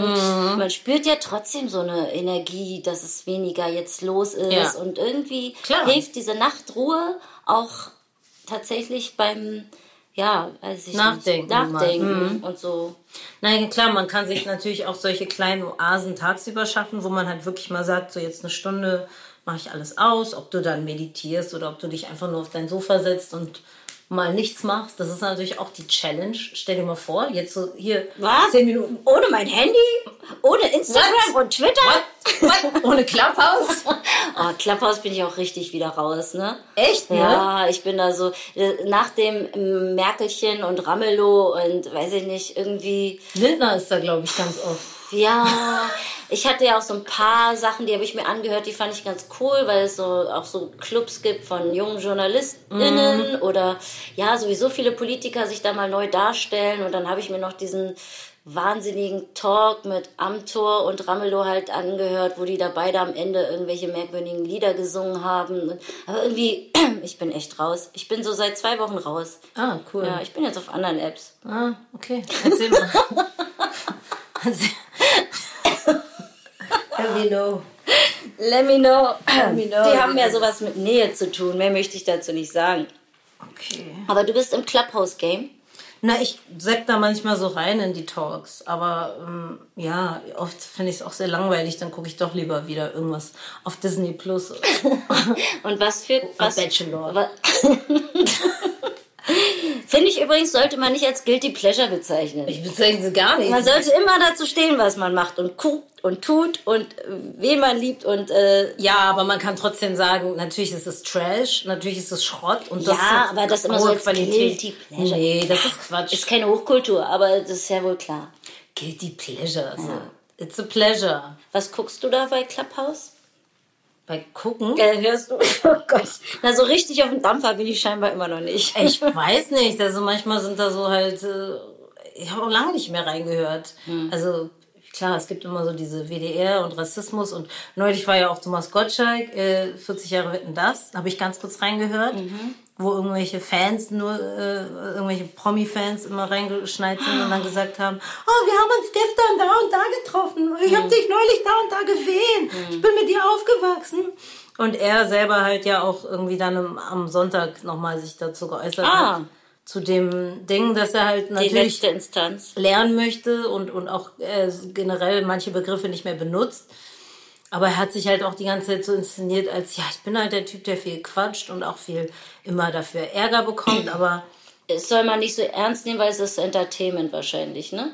Man spürt ja trotzdem so eine Energie, dass es weniger jetzt los ist. Ja. Und irgendwie Klar. hilft diese Nachtruhe auch tatsächlich beim, ja, weiß ich Nachdenken. Nachdenken und so. Nein, klar, man kann sich natürlich auch solche kleinen Oasen tagsüber schaffen, wo man halt wirklich mal sagt, so jetzt eine Stunde mache ich alles aus, ob du dann meditierst oder ob du dich einfach nur auf dein Sofa setzt und mal nichts machst. Das ist natürlich auch die Challenge. Stell dir mal vor, jetzt so hier Was? zehn Minuten. Ohne mein Handy? Ohne Instagram What? und Twitter? What? What? Ohne Clubhouse? Oh, Clubhouse bin ich auch richtig wieder raus, ne? Echt, ne? Ja, ich bin da so, äh, nach dem ähm, Merkelchen und Ramelow und weiß ich nicht, irgendwie, Lindner ist da, glaube ich, ganz oft. Ja, ich hatte ja auch so ein paar Sachen, die habe ich mir angehört, die fand ich ganz cool, weil es so auch so Clubs gibt von jungen JournalistInnen Mhm. oder ja, sowieso viele Politiker sich da mal neu darstellen und dann habe ich mir noch diesen wahnsinnigen Talk mit Amtor und Ramelow halt angehört, wo die da beide am Ende irgendwelche merkwürdigen Lieder gesungen haben. Aber irgendwie, ich bin echt raus. Ich bin so seit zwei Wochen raus. Ah, cool. Ja, ich bin jetzt auf anderen Apps. Ah, okay. Erzähl mal. Let me know. Let me know. me know. Die haben ja sowas mit Nähe zu tun. Mehr möchte ich dazu nicht sagen. Okay. Aber du bist im Clubhouse-Game. Na, ich sepp da manchmal so rein in die Talks. Aber ähm, ja, oft finde ich es auch sehr langweilig. Dann gucke ich doch lieber wieder irgendwas auf Disney Plus. Und was für... Was, Bachelor. wa- Finde ich übrigens, sollte man nicht als Guilty Pleasure bezeichnen. Ich bezeichne sie gar nicht. Man sollte immer dazu stehen, was man macht und guckt und tut und äh, wen man liebt und äh, Ja, aber man kann trotzdem sagen, natürlich ist es Trash, natürlich ist es Schrott und das Ja, ist aber das immer so als Guilty Pleasure. Nee, das ist Quatsch. ist keine Hochkultur, aber das ist ja wohl klar. Guilty Pleasure. Also. It's a pleasure. Was guckst du da bei Clubhouse? Bei Gucken. Äh, hörst du? Oh Gott. Na, so richtig auf dem Dampfer bin ich scheinbar immer noch nicht. Ich weiß nicht, also manchmal sind da so halt, äh, ich habe auch lange nicht mehr reingehört. Also klar, es gibt immer so diese WDR und Rassismus und neulich war ja auch Thomas Gottschalk, äh, 40 Jahre Wetten das, habe ich ganz kurz reingehört, wo irgendwelche Fans, nur äh, irgendwelche Promi-Fans immer reingeschneit sind und dann gesagt haben, oh, wir haben uns gestern da und da getroffen, ich habe dich neulich da und da gesehen, ich bin mit dir aufgewachsen. Und er selber halt ja auch irgendwie dann am, Sonntag nochmal sich dazu geäußert Ah. hat. Zu dem Ding, dass er halt natürlich lernen möchte und, und auch äh, generell manche Begriffe nicht mehr benutzt. Aber er hat sich halt auch die ganze Zeit so inszeniert, als ja, ich bin halt der Typ, der viel quatscht und auch viel immer dafür Ärger bekommt, aber Das soll man nicht so ernst nehmen, weil es ist Entertainment wahrscheinlich, ne?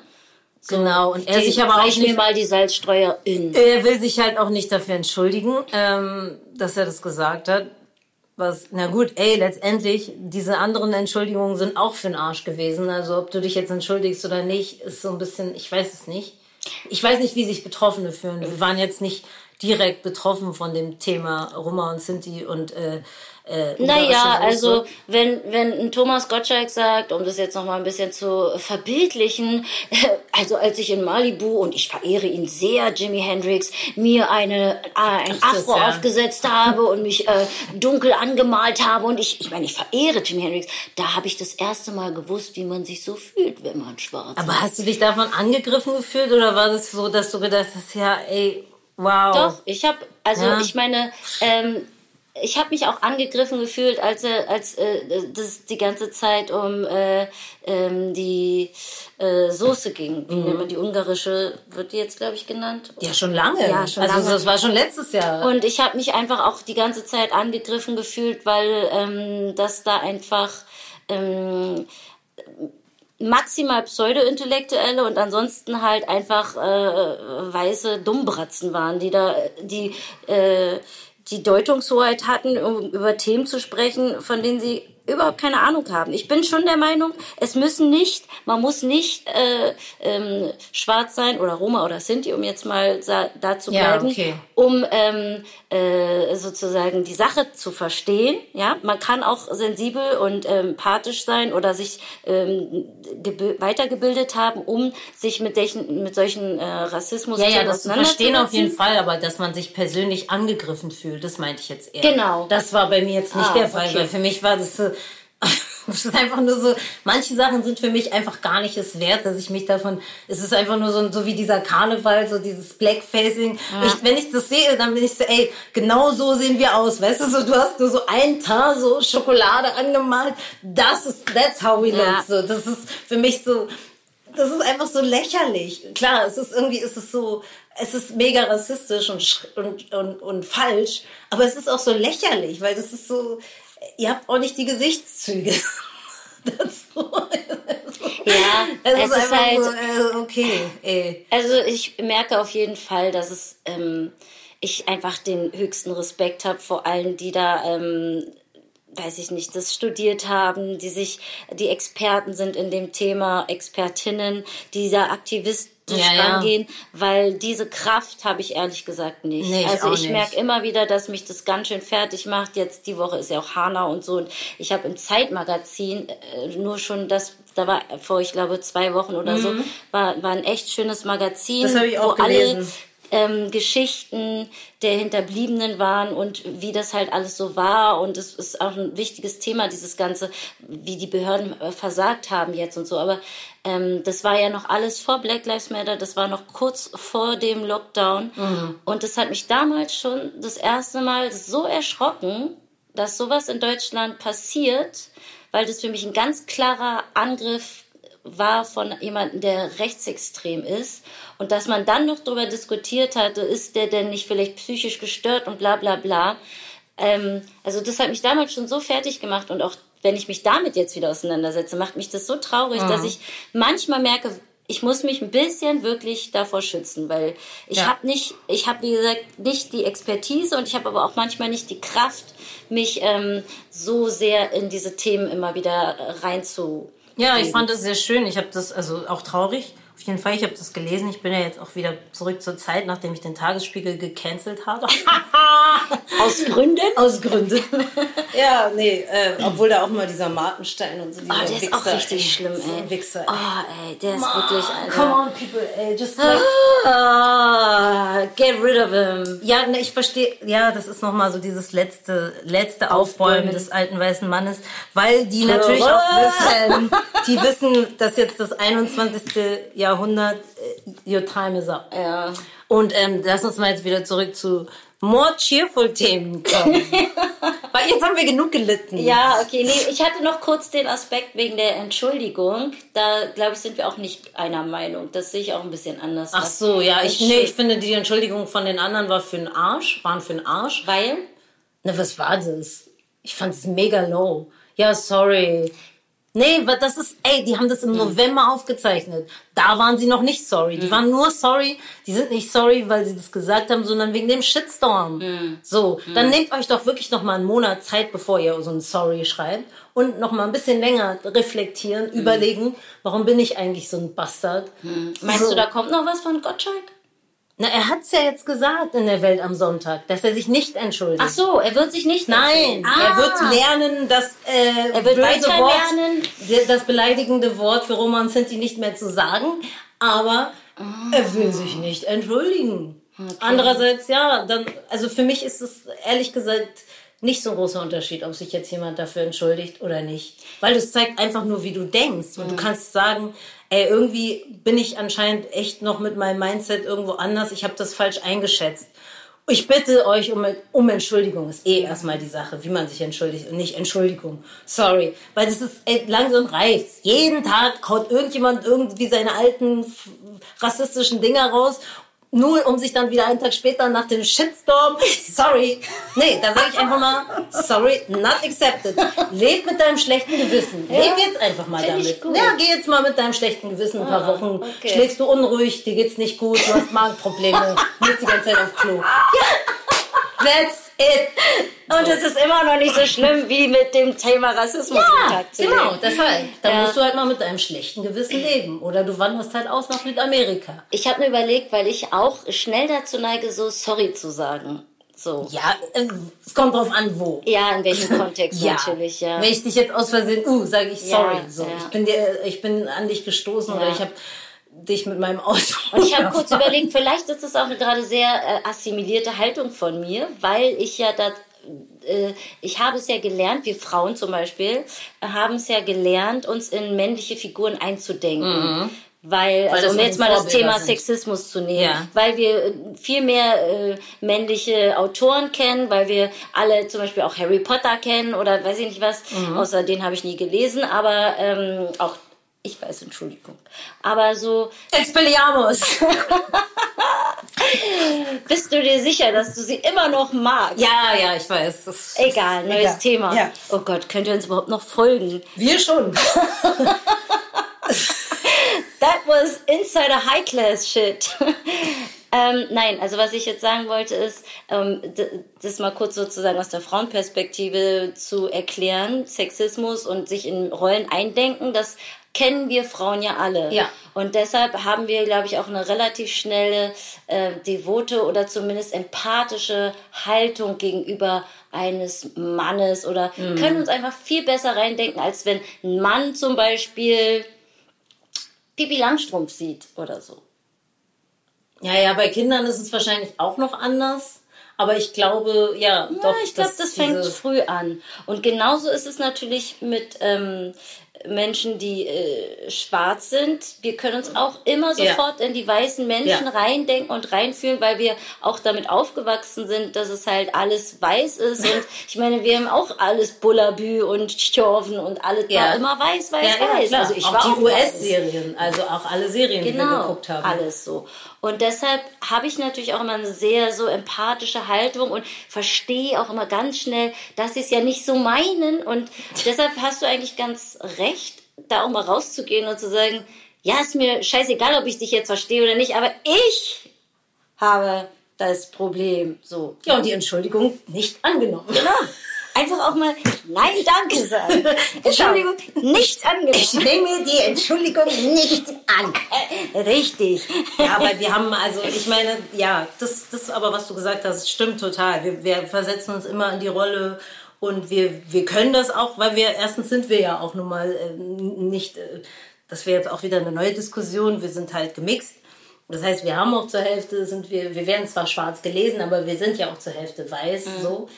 genau. Und er sich aber auch reich mir nicht, mal die Salzstreuer in. er will sich halt auch nicht dafür entschuldigen, ähm, dass er das gesagt hat. Was, na gut, ey, letztendlich, diese anderen Entschuldigungen sind auch für den Arsch gewesen. Also ob du dich jetzt entschuldigst oder nicht, ist so ein bisschen, ich weiß es nicht. Ich weiß nicht, wie sich Betroffene fühlen. Wir waren jetzt nicht direkt betroffen von dem Thema Roma und Sinti und äh, äh, Naja, also wenn, wenn Thomas Gottschalk sagt, um das jetzt nochmal ein bisschen zu verbildlichen, also als ich in Malibu, und ich verehre ihn sehr, Jimi Hendrix, mir eine, äh, ein Ach, Afro ja. aufgesetzt habe und mich äh, dunkel angemalt habe und ich, ich meine, ich verehre Jimi Hendrix, da habe ich das erste Mal gewusst, wie man sich so fühlt, wenn man schwarz Aber ist. hast du dich davon angegriffen gefühlt oder war das so, dass du gedacht hast, ja, ey, wow. Doch, ich habe, also Ja. ich meine, ähm, ich habe mich auch angegriffen gefühlt, als äh, als äh, das die ganze Zeit um äh, ähm, die äh, Soße ging. Wie nennt man die ungarische, wird die jetzt, glaube ich, genannt? Ja, schon lange. Ja, schon also lange. das war schon letztes Jahr. Und ich habe mich einfach auch die ganze Zeit angegriffen gefühlt, weil ähm, das da einfach ähm, maximal pseudo-intellektuelle und ansonsten halt einfach äh, weiße Dummbratzen waren, die da die äh, die Deutungshoheit hatten, um über Themen zu sprechen, von denen sie überhaupt keine Ahnung haben. Ich bin schon der Meinung, es müssen nicht, man muss nicht äh, ähm, schwarz sein oder Roma oder Sinti, um jetzt mal da zu Ja, bleiben, okay. um ähm, äh, sozusagen die Sache zu verstehen. Ja, man kann auch sensibel und ähm, empathisch sein oder sich ähm, gebi- weitergebildet haben, um sich mit, solchen- mit solchen äh, Rassismus ja, ja, das zu verstehen auf jeden. Fall, aber dass man sich persönlich angegriffen fühlt, das meinte ich jetzt eher. Genau. Das war bei mir jetzt nicht Ah, der Fall, okay. weil für mich war das so, Es ist einfach nur so, manche Sachen sind für mich einfach gar nicht es wert, dass ich mich davon, es ist einfach nur so, so wie dieser Karneval, so dieses Blackfacing. Ja. Ich, wenn ich das sehe, dann bin ich so, ey, genau so sehen wir aus, weißt du, so, du hast nur so ein Teint, so Schokolade angemalt, das ist, that's how we ja. look, so, das ist für mich so, das ist einfach so lächerlich. Klar, es ist irgendwie, es ist so, es ist mega rassistisch und, und, und, und falsch, aber es ist auch so lächerlich, weil das ist so, ihr habt auch nicht die Gesichtszüge dazu. Ja, es, es ist, ist halt so, äh, okay. Ey. Also ich merke auf jeden Fall, dass es ähm, ich einfach den höchsten Respekt habe vor allen, die da ähm, weiß ich nicht, das studiert haben, die sich, die Experten sind in dem Thema, Expertinnen, die da aktivistisch ja, rangehen, ja. weil diese Kraft habe ich ehrlich gesagt nicht. Nee, ich also ich merke immer wieder, dass mich das ganz schön fertig macht. Jetzt die Woche ist ja auch Hanna und so und ich habe im Zeitmagazin äh, nur schon das da war vor, ich glaube, zwei Wochen oder mhm. so, war, war ein echt schönes Magazin, das ich auch wo gelesen. alle ähm, Geschichten der Hinterbliebenen waren und wie das halt alles so war. Und es ist auch ein wichtiges Thema, dieses Ganze, wie die Behörden äh, versagt haben jetzt und so. Aber ähm, das war ja noch alles vor Black Lives Matter, das war noch kurz vor dem Lockdown. Mhm. Und das hat mich damals schon das erste Mal so erschrocken, dass sowas in Deutschland passiert, weil das für mich ein ganz klarer Angriff war von jemandem, der rechtsextrem ist. Und dass man dann noch darüber diskutiert hatte, ist der denn nicht vielleicht psychisch gestört und bla bla bla. Ähm, also das hat mich damals schon so fertig gemacht und auch wenn ich mich damit jetzt wieder auseinandersetze, macht mich das so traurig, mhm. dass ich manchmal merke, ich muss mich ein bisschen wirklich davor schützen, weil ich ja. habe nicht, ich habe wie gesagt nicht die Expertise und ich habe aber auch manchmal nicht die Kraft, mich ähm, so sehr in diese Themen immer wieder reinzu ja, ich fand das sehr schön. Ich habe das also auch traurig auf jeden Fall, ich habe das gelesen. Ich bin ja jetzt auch wieder zurück zur Zeit, nachdem ich den Tagesspiegel gecancelt habe. Aus Gründen? Aus Gründen. ja, nee, äh, obwohl da auch mal dieser Martenstein und so. Oh, der Wichser, ist auch richtig ey, schlimm, ey. Wichser, ey. Oh, ey, der ist Man, wirklich, Alter. Come on, people, ey, just like... Ah, get rid of him. Ja, ne, ich verstehe, ja, das ist nochmal so dieses letzte, letzte Aufbäumen des alten weißen Mannes, weil die natürlich auch wissen, die wissen, dass jetzt das 21. Jahr Jahrhundert, äh, your time is up. Ja. Und ähm, lass uns mal jetzt wieder zurück zu more cheerful Themen kommen. Weil jetzt haben wir genug gelitten. Ja, okay. Nee, ich hatte noch kurz den Aspekt wegen der Entschuldigung. Da, glaube ich, sind wir auch nicht einer Meinung. Das sehe ich auch ein bisschen anders. Ach so, ja. Ich, nee, ich finde, die Entschuldigung von den anderen war für den Arsch. Waren für den Arsch. Weil? Na, was war das? Ich fand es mega low. Ja, sorry. Nee, das ist, ey, die haben das im November aufgezeichnet. Da waren sie noch nicht sorry. Die mhm. waren nur sorry. Die sind nicht sorry, weil sie das gesagt haben, sondern wegen dem Shitstorm. Mhm. So, dann nehmt euch doch wirklich noch mal einen Monat Zeit, bevor ihr so ein Sorry schreibt und noch mal ein bisschen länger reflektieren, überlegen, warum bin ich eigentlich so ein Bastard? Meinst so. du, da kommt noch was von Gottschalk? Na, er hat's ja jetzt gesagt in der Welt am Sonntag, dass er sich nicht entschuldigt. Ach so, er wird sich nicht Nein, ah. er wird lernen, das äh, er wird böse Wort, lernen. das beleidigende Wort für Roman Sinti nicht mehr zu sagen, aber oh. er will sich nicht entschuldigen. Okay. Andererseits, ja, dann, also für mich ist es ehrlich gesagt nicht so ein großer Unterschied, ob sich jetzt jemand dafür entschuldigt oder nicht. Weil das zeigt einfach nur, wie du denkst. Und mhm. du kannst sagen, ey, irgendwie bin ich anscheinend echt noch mit meinem Mindset irgendwo anders. Ich habe das falsch eingeschätzt. Ich bitte euch um, um Entschuldigung. Ist eh erstmal die Sache, wie man sich entschuldigt und nicht Entschuldigung. Sorry. Weil das ist ey, langsam reicht's. Jeden Tag haut irgendjemand irgendwie seine alten rassistischen Dinger raus nur um sich dann wieder einen Tag später nach dem Shitstorm, sorry, nee, da sage ich einfach mal, sorry, not accepted. Leb mit deinem schlechten Gewissen. Ja. Leb jetzt einfach mal damit. Ja, geh jetzt mal mit deinem schlechten Gewissen ein paar ah, Wochen. Okay. Schläfst du unruhig, dir geht's nicht gut, du hast Magenprobleme, bist die ganze Zeit auf Klo. Ja. That's it. Und es ist immer noch nicht so schlimm wie mit dem Thema Rassismus ja, Genau, deshalb. Dann ja. musst du halt mal mit deinem schlechten Gewissen leben. Oder du wanderst halt aus nach Südamerika. Ich habe mir überlegt, weil ich auch schnell dazu neige, so sorry zu sagen. So. Ja, äh, es kommt drauf an, wo. Ja, in welchem Kontext ja. natürlich, ja. Wenn ich dich jetzt aus Versehen, uh, sage ich sorry. Ja, so. Ich, bin dir, ich bin an dich gestoßen oder ich habe dich mit meinem Auto. Und ich habe kurz überlegt, vielleicht ist das auch eine gerade sehr äh, assimilierte Haltung von mir, weil ich ja da äh, ich habe es ja gelernt, wir Frauen zum Beispiel, äh, haben es ja gelernt, uns in männliche Figuren einzudenken. Mhm. Weil, also das um jetzt mal das Thema sind. Sexismus zu nehmen, Ja. weil wir äh, viel mehr äh, männliche Autoren kennen, weil wir alle zum Beispiel auch Harry Potter kennen oder weiß ich nicht was, Mhm. außer den habe ich nie gelesen, aber ähm, auch ich weiß, Entschuldigung. Aber so, Expelliarmus. bist du dir sicher, dass du sie immer noch magst? ja, ja, ich weiß. Das Egal, neues egal. Thema. Ja. Oh Gott, könnt ihr uns überhaupt noch folgen? Wir schon. That was insider high class shit. ähm, nein, also was ich jetzt sagen wollte ist, ähm, das mal kurz sozusagen aus der Frauenperspektive zu erklären, Sexismus und sich in Rollen eindenken, das kennen wir Frauen ja alle. Ja. Und deshalb haben wir, glaube ich, auch eine relativ schnelle, äh, devote oder zumindest empathische Haltung gegenüber eines Mannes oder können uns einfach viel besser reindenken, als wenn ein Mann zum Beispiel Pipi Langstrumpf sieht oder so. Ja, ja, bei Kindern ist es wahrscheinlich auch noch anders. Aber ich glaube, ja, Ja, doch. ich glaube, das fängt früh an. Und genauso ist es natürlich mit ähm, Menschen, die äh, schwarz sind. Wir können uns auch immer Ja. sofort in die weißen Menschen Ja. reindenken und reinfühlen, weil wir auch damit aufgewachsen sind, dass es halt alles weiß ist. Und ich meine, wir haben auch alles Bullabü und Stjorven und alles Ja. war immer weiß, weiß, Ja, ja, weiß. klar. Also ich auch war die. US-Serien, also auch alle Serien, die wir Genau, geguckt haben. alles so. Und deshalb habe ich natürlich auch immer eine sehr so empathische Haltung und verstehe auch immer ganz schnell, dass sie es ja nicht so meinen. Und deshalb hast du eigentlich ganz recht, da auch mal rauszugehen und zu sagen, ja, ist mir scheißegal, ob ich dich jetzt verstehe oder nicht, aber ich habe das Problem. So. Ja, und die Entschuldigung nicht angenommen. Genau. Einfach auch mal Nein, danke sagen. Entschuldigung, nicht Ich angenommen. nehme die Entschuldigung nicht an. Richtig. Ja, weil wir haben, also ich meine, ja, das, das aber, was du gesagt hast, stimmt total. Wir, wir versetzen uns immer in die Rolle und wir, wir können das auch, weil wir, erstens sind wir ja auch nun mal äh, nicht, äh, das wäre jetzt auch wieder eine neue Diskussion, wir sind halt gemixt. Das heißt, wir haben auch zur Hälfte, sind wir, wir werden zwar schwarz gelesen, aber wir sind ja auch zur Hälfte weiß, so.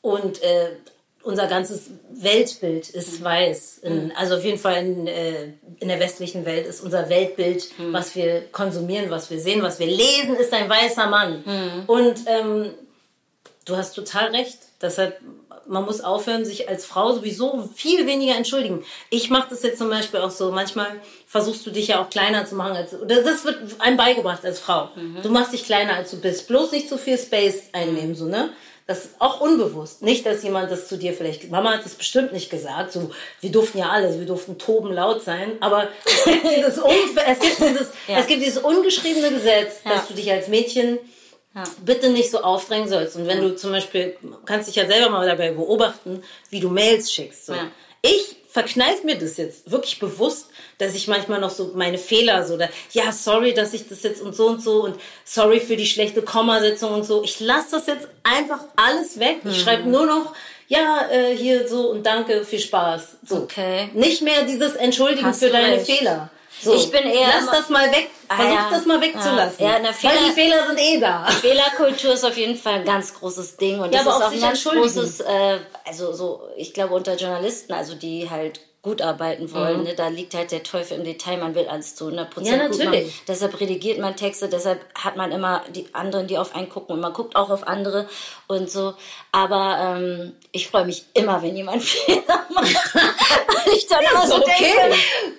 Und äh, unser ganzes Weltbild ist weiß. In, also auf jeden Fall in, äh, in der westlichen Welt ist unser Weltbild, was wir konsumieren, was wir sehen, was wir lesen, ist ein weißer Mann. Und ähm, du hast total recht. Deshalb, man muss aufhören, sich als Frau sowieso viel weniger entschuldigen. Ich mache das jetzt zum Beispiel auch so. Manchmal versuchst du dich ja auch kleiner zu machen. Als, oder das wird einem beigebracht als Frau. Du machst dich kleiner, als du bist. Bloß nicht zu viel Space einnehmen, so, ne? Das ist auch unbewusst. Nicht, dass jemand das zu dir vielleicht, Mama hat es bestimmt nicht gesagt, so, wir durften ja alles, wir durften toben laut sein, aber es gibt dieses, es gibt dieses, Ja. es gibt dieses ungeschriebene Gesetz, Ja. dass du dich als Mädchen bitte nicht so aufdrängen sollst. Und wenn du zum Beispiel, kannst dich ja selber mal dabei beobachten, wie du Mails schickst. So. Ja. Ich verkneif mir das jetzt wirklich bewusst, dass ich manchmal noch so meine Fehler so, da, ja, sorry, dass ich das jetzt und so und so und sorry für die schlechte Kommasetzung und so. Ich lasse das jetzt einfach alles weg. Ich schreibe nur noch, ja, äh, hier so und danke, viel Spaß. So. Okay. Nicht mehr dieses Entschuldigen Hast für deine recht. Fehler. So. Ich bin eher Lass das mal weg. Ah, Versuch ja. das mal wegzulassen. Ja, na, Weil Fehler- die Fehler sind eh da. Fehlerkultur ist auf jeden Fall ein ganz großes Ding und Ja, das ist auch ein ganz großes, äh, also so, ich glaube unter Journalisten, also die halt gut arbeiten wollen, ne, da liegt halt der Teufel im Detail, man will alles zu 100% Mhm. Ja, gut natürlich. machen. Deshalb redigiert man Texte, deshalb hat man immer die anderen, die auf einen gucken und man guckt auch auf andere und so. Aber ähm, ich freue mich immer, wenn jemand Fehler macht. Und ich dann immer so okay. denke,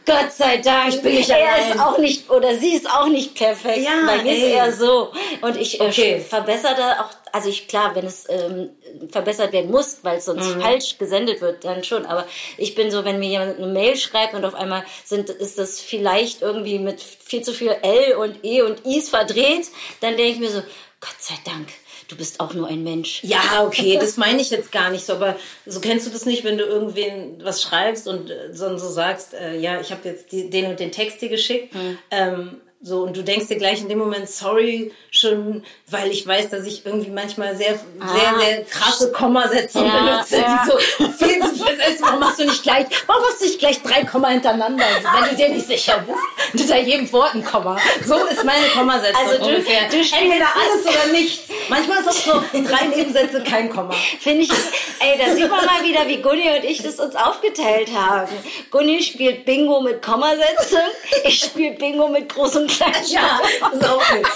Gott sei Dank, Ich bin nicht er allein. ist auch nicht, oder sie ist auch nicht perfekt. Ja, Bei mir ist eher so. Und ich äh, Okay. verbessere da auch, also ich, klar, wenn es ähm, verbessert werden muss, weil es sonst Mhm. falsch gesendet wird, dann schon. Aber ich bin so, wenn mir jemand eine Mail schreibt und auf einmal sind, ist das vielleicht irgendwie mit viel zu viel L und E und Is verdreht, dann denke ich mir so, Gott sei Dank, du bist auch nur ein Mensch. Ja, okay, das meine ich jetzt gar nicht so, aber so kennst du das nicht, wenn du irgendwen was schreibst und äh, so, so sagst, äh, ja, ich habe jetzt die, den und den Text dir geschickt, ähm, so und du denkst dir gleich in dem Moment sorry schon, weil ich weiß, dass ich irgendwie manchmal sehr sehr Ah. sehr krasse Kommasetzungen Ja, benutze, ja. die so viel zu viel ist. Warum machst du nicht gleich, warum machst du nicht gleich drei Komma hintereinander, wenn du dir nicht sicher bist? Hinter jedem Wort ein Komma. So ist meine Kommasetzung Also du- ungefähr. du Entweder alles oder nichts. Manchmal ist auch so drei Nebensätze kein Komma. Finde ich, ey, da sieht man mal wieder, wie Gunni und ich das uns aufgeteilt haben. Gunni spielt Bingo mit Kommasetzung, ich spiele Bingo mit Groß- Kleinschreibung. Ja, ist auch gut.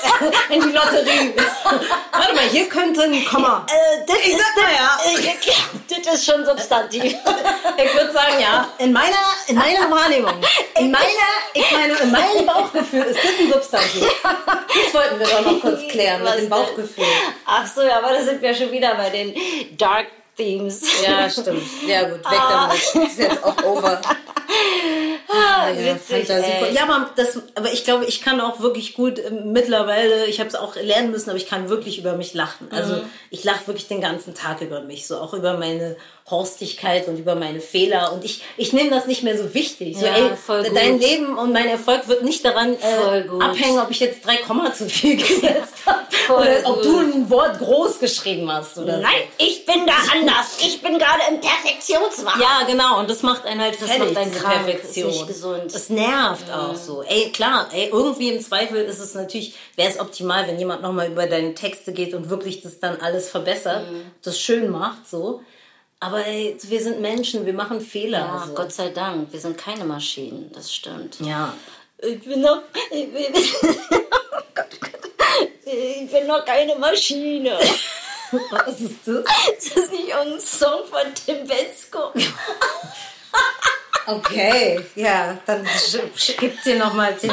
In die Lotterie. Warte mal, hier könnte ein Komma. Äh, das, Ich ist, sag mal ja. äh, das ist schon Substantiv. Ich würde sagen, ja. In meiner, in meiner Wahrnehmung, in meiner, ich meine, in meinem Bauchgefühl ist das ein Substantiv. Das wollten wir doch noch kurz klären Was mit dem? Bauchgefühl. Ach so, ja, aber da sind wir schon wieder bei den Dark Themes. Ja, stimmt. Ja, gut, weg damit. Ist jetzt auch over. Ah, Ja, witzig, ja aber, das, aber ich glaube, ich kann auch wirklich gut äh, mittlerweile, ich habe es auch lernen müssen, aber ich kann wirklich über mich lachen. Also Mhm. ich lache wirklich den ganzen Tag über mich, so auch über meine Horstigkeit und über meine Fehler. Und ich, ich nehme das nicht mehr so wichtig. So, Ja, ey, voll gut. dein Leben und mein Erfolg wird nicht daran äh, abhängen, ob ich jetzt drei Komma zu viel gesetzt habe oder ob gut. du ein Wort groß geschrieben hast oder so. Nein, ich bin da anders. Ich bin gerade im Perfektionswahn. Ja, genau. Und das macht einen halt Das fertig, macht einen diese krank. Perfektion. Ist nicht gesund. Das nervt auch so. Ey, klar, ey, irgendwie im Zweifel ist es natürlich, wäre es optimal, wenn jemand nochmal über deine Texte geht und wirklich das dann alles verbessert, Mhm. das schön macht, so. Aber ey, wir sind Menschen, wir machen Fehler. Ja, so. Gott sei Dank. Wir sind keine Maschinen. Das stimmt. Ja. Ich bin noch. Ich bin, oh Gott, ich bin noch keine Maschine. Was ist das? Ist das nicht irgendein Song von Tim Bensko? Okay, ja, dann gib dir nochmal den,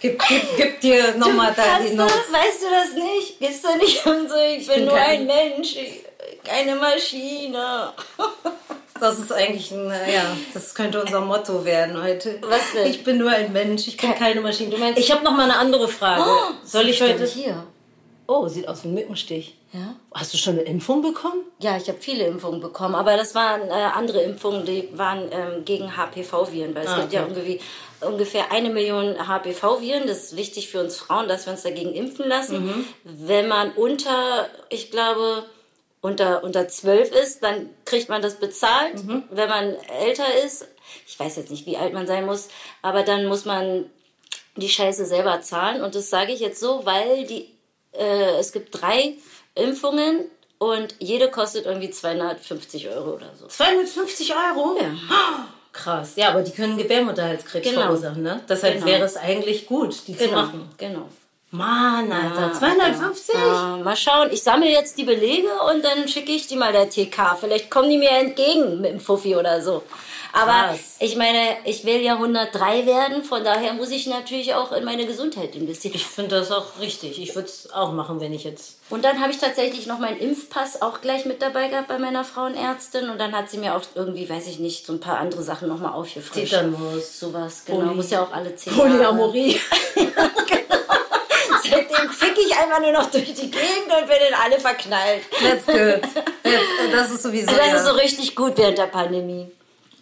gib, gib, gib dir nochmal da die Notes. weißt du das nicht? Gehst du nicht und so, ich bin, bin nur kein- ein Mensch, ich, keine Maschine. Das ist eigentlich ein, äh, ja, das könnte unser Motto werden heute. Was denn? Ich bin nur ein Mensch, ich bin Ke- keine Maschine. Du meinst- ich habe noch mal eine andere Frage. Soll ich heute? hier? Oh, sieht aus wie ein Mückenstich. Ja? Hast du schon eine Impfung bekommen? Ja, ich habe viele Impfungen bekommen, aber das waren äh, andere Impfungen, die waren ähm, gegen HPV-Viren, weil es Ah, gibt ja okay. irgendwie ungefähr eine Million HPV-Viren. Das ist wichtig für uns Frauen, dass wir uns dagegen impfen lassen. Mhm. Wenn man unter, ich glaube, unter, unter 12 ist, dann kriegt man das bezahlt. Mhm. Wenn man älter ist, ich weiß jetzt nicht, wie alt man sein muss, aber dann muss man die Scheiße selber zahlen. Und das sage ich jetzt so, weil die, äh, es gibt drei Impfungen und jede kostet irgendwie 250 Euro oder so. 250 Euro? Ja. Krass. Ja, aber die können Gebärmutterhalskrebs Genau. verursachen, ne? Deshalb Genau. wäre es eigentlich gut, die zu Genau, machen. genau. Mann, Alter, 250? Ja, mal schauen. Ich sammle jetzt die Belege und dann schicke ich die mal der TK. Vielleicht kommen die mir entgegen mit dem Fuffi oder so. Aber Krass. ich meine, ich will ja 103 werden, von daher muss ich natürlich auch in meine Gesundheit investieren. Ich finde das auch richtig. Ich würde es auch machen, wenn ich jetzt. Und dann habe ich tatsächlich noch meinen Impfpass auch gleich mit dabei gehabt bei meiner Frauenärztin. Und dann hat sie mir auch irgendwie, weiß ich nicht, so ein paar andere Sachen nochmal aufgefrischt. Tetanus. Sowas, genau. Poly- Muss ja auch alle zehn Jahre. Polyamorie. Seitdem fick ich einfach nur noch durch die Gegend und bin in alle verknallt. That's good. That's, das ist sowieso. Das ja. ist so richtig gut während der Pandemie.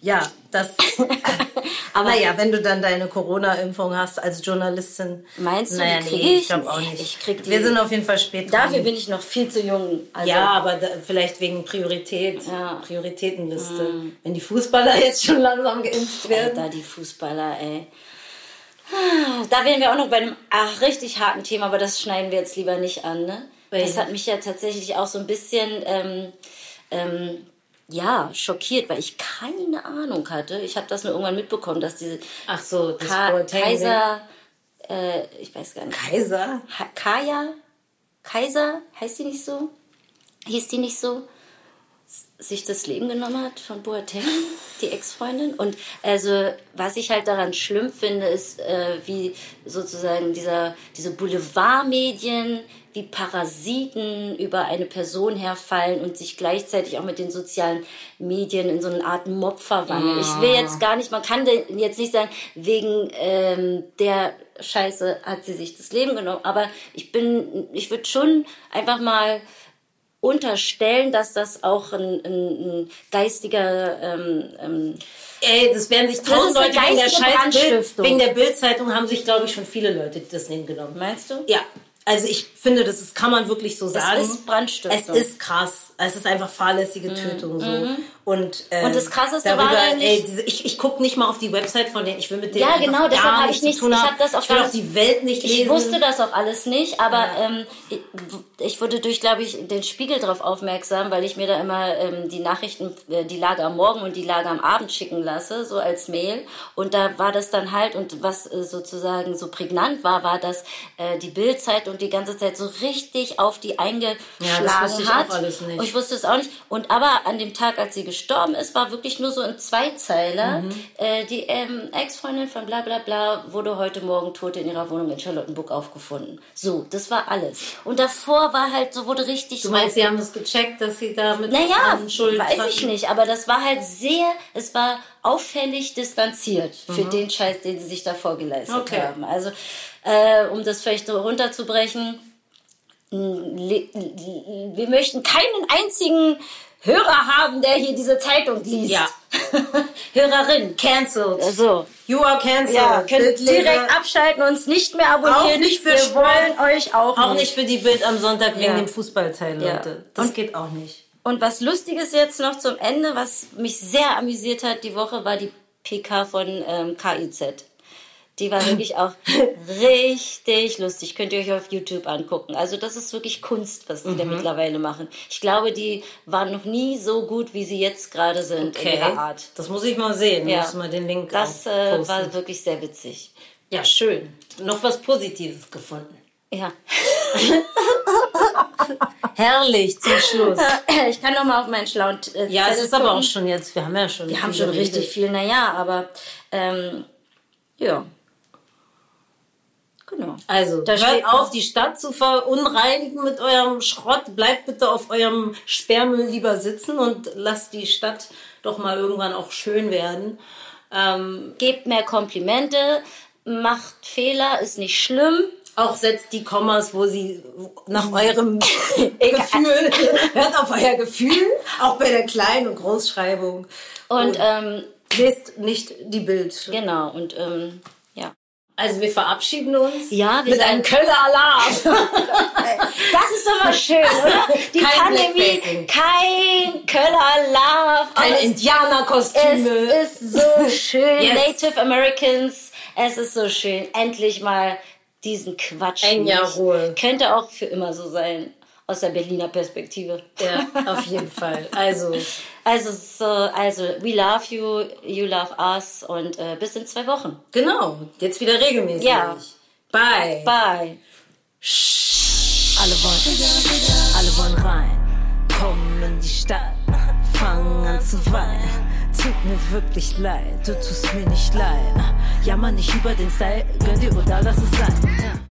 Ja, das. Aber naja, wenn du dann deine Corona-Impfung hast als Journalistin. Meinst du, naja, die krieg nee, ich? glaube auch nicht. ich krieg die- Wir sind auf jeden Fall spät dran. Dafür bin ich noch viel zu jung. Also, ja, aber da, vielleicht wegen Priorität, Ja. Mhm. Prioritätenliste. Wenn die Fußballer jetzt schon langsam geimpft werden. Alter, die Fußballer, ey. Da wären wir auch noch bei einem ach, richtig harten Thema, aber das schneiden wir jetzt lieber nicht an. Ne? Das hat mich ja tatsächlich auch so ein bisschen ähm, ähm, ja, schockiert, weil ich keine Ahnung hatte. Ich habe das nur irgendwann mitbekommen, dass diese Ach so, das Ka Boateng- Kaiser, äh, ich weiß gar nicht. Kaiser? Ha Kaya? Kaiser? Heißt die nicht so? Hieß die nicht so? Sich das Leben genommen hat von Boateng, die Ex-Freundin. Und also, was ich halt daran schlimm finde, ist, äh, wie sozusagen dieser, diese Boulevardmedien wie Parasiten über eine Person herfallen und sich gleichzeitig auch mit den sozialen Medien in so eine Art Mob verwandeln. Ich will jetzt gar nicht, man kann jetzt nicht sagen, wegen ähm, der Scheiße hat sie sich das Leben genommen, aber ich bin, ich würde schon einfach mal unterstellen, dass das auch ein, ein, ein geistiger ähm, ähm, Ey, das werden sich tausend Leute wegen der Scheiß Bild, wegen der Bildzeitung haben sich, glaube ich, schon viele Leute das nehmen genommen. Meinst du? Ja, also ich finde, das ist, kann man wirklich so sagen. ist Brandstiftung. Es ist krass. Es ist einfach fahrlässige Tötung so. Und, äh, Mhm. Und das Krasseste darüber, war eigentlich- ey, ich, ich gucke nicht mal auf die Website von denen. Ich will mit denen Ja, genau, deshalb gar hab nichts ich nichts- ich hab das auch ich will auch die Welt nicht lesen. Ich wusste das auch alles nicht, aber ähm, ich, ich wurde durch, glaube ich, den Spiegel darauf aufmerksam, weil ich mir da immer ähm, die Nachrichten, äh, die Lage am Morgen und die Lage am Abend schicken lasse, so als Mail. Und da war das dann halt, und was äh, sozusagen so prägnant war, war, dass äh, die Bildzeit und die ganze Zeit so richtig auf die eingeschlagen Ja, hat. Und ich wusste es auch nicht. Und aber an dem Tag, als sie gestorben ist, war wirklich nur so ein Zweizeiler. Mhm. Äh, die ähm, Ex-Freundin von bla bla bla wurde heute Morgen tot in ihrer Wohnung in Charlottenburg aufgefunden. So, das war alles. Und davor war halt, so wurde richtig Du meinst, sie haben das gecheckt, dass sie da mit Naja, Schuld weiß hatten? ich nicht, aber das war halt sehr, es war auffällig distanziert für den Scheiß, den sie sich davor geleistet Mhm. Okay. haben. Also, äh, um das vielleicht so runterzubrechen, wir möchten keinen einzigen Hörer haben, der hier diese Zeitung liest. Ja. Hörerin. Cancelled. So. You are cancelled. Ja, könnt direkt abschalten, uns nicht mehr abonnieren. Auch nicht für Wir Sport. wollen euch auch, Auch nicht für die Bild am Sonntag wegen Ja. dem Fußballteil, Ja. Leute. Das Und- geht auch nicht. Und was Lustiges jetzt noch zum Ende, was mich sehr amüsiert hat die Woche, war die PK von ähm, KIZ. Die war wirklich auch richtig lustig. Könnt ihr euch auf YouTube angucken. Also das ist wirklich Kunst, was die da Mhm. mittlerweile machen. Ich glaube, die waren noch nie so gut, wie sie jetzt gerade sind in ihrer Art. Das muss ich mal sehen. Ja. Muss mal den Link Das äh, war wirklich sehr witzig. Ja, schön. Noch was Positives gefunden. Ja. Herrlich zum Schluss. Ich kann noch mal auf meinen schlauen äh, Ja, es Zettel ist aber gucken. auch schon jetzt. Wir haben ja schon. Wir haben schon richtig viel, naja, aber ähm, ja. Genau. Also, Da hört auf, die Stadt zu verunreinigen mit eurem Schrott. Bleibt bitte auf eurem Sperrmüll lieber sitzen und lasst die Stadt doch mal irgendwann auch schön werden. Ähm, Gebt mehr Komplimente, macht Fehler, ist nicht schlimm. auch setzt die Kommas, wo sie nach eurem Gefühl, hört auf euer Gefühl, auch bei der Klein- und Großschreibung. Und ähm, Lest nicht die Bild. genau, und ähm. Also wir verabschieden uns Ja, mit einem Köller Alarm. Das ist doch mal schön, oder? Die Kein Pandemie, kein Köller Love. Keine Indianerkostüme. Es ist so schön. Yes. Native Americans, es ist so schön. Endlich mal diesen Quatsch. Enya nicht. Ruhe. Könnte auch für immer so sein. Aus der Berliner Perspektive. Ja, auf jeden Fall. Also, Also, so, also, we love you, you love us und äh, bis in zwei Wochen. genau. Jetzt wieder regelmäßig. Ja. Bye. Bye. Alle wollen, alle wollen rein, kommen in die Stadt, fangen an zu weinen. Tut mir wirklich leid, du tust mir nicht leid. Jammer nicht über den Style, gönn dir oder lass es sein.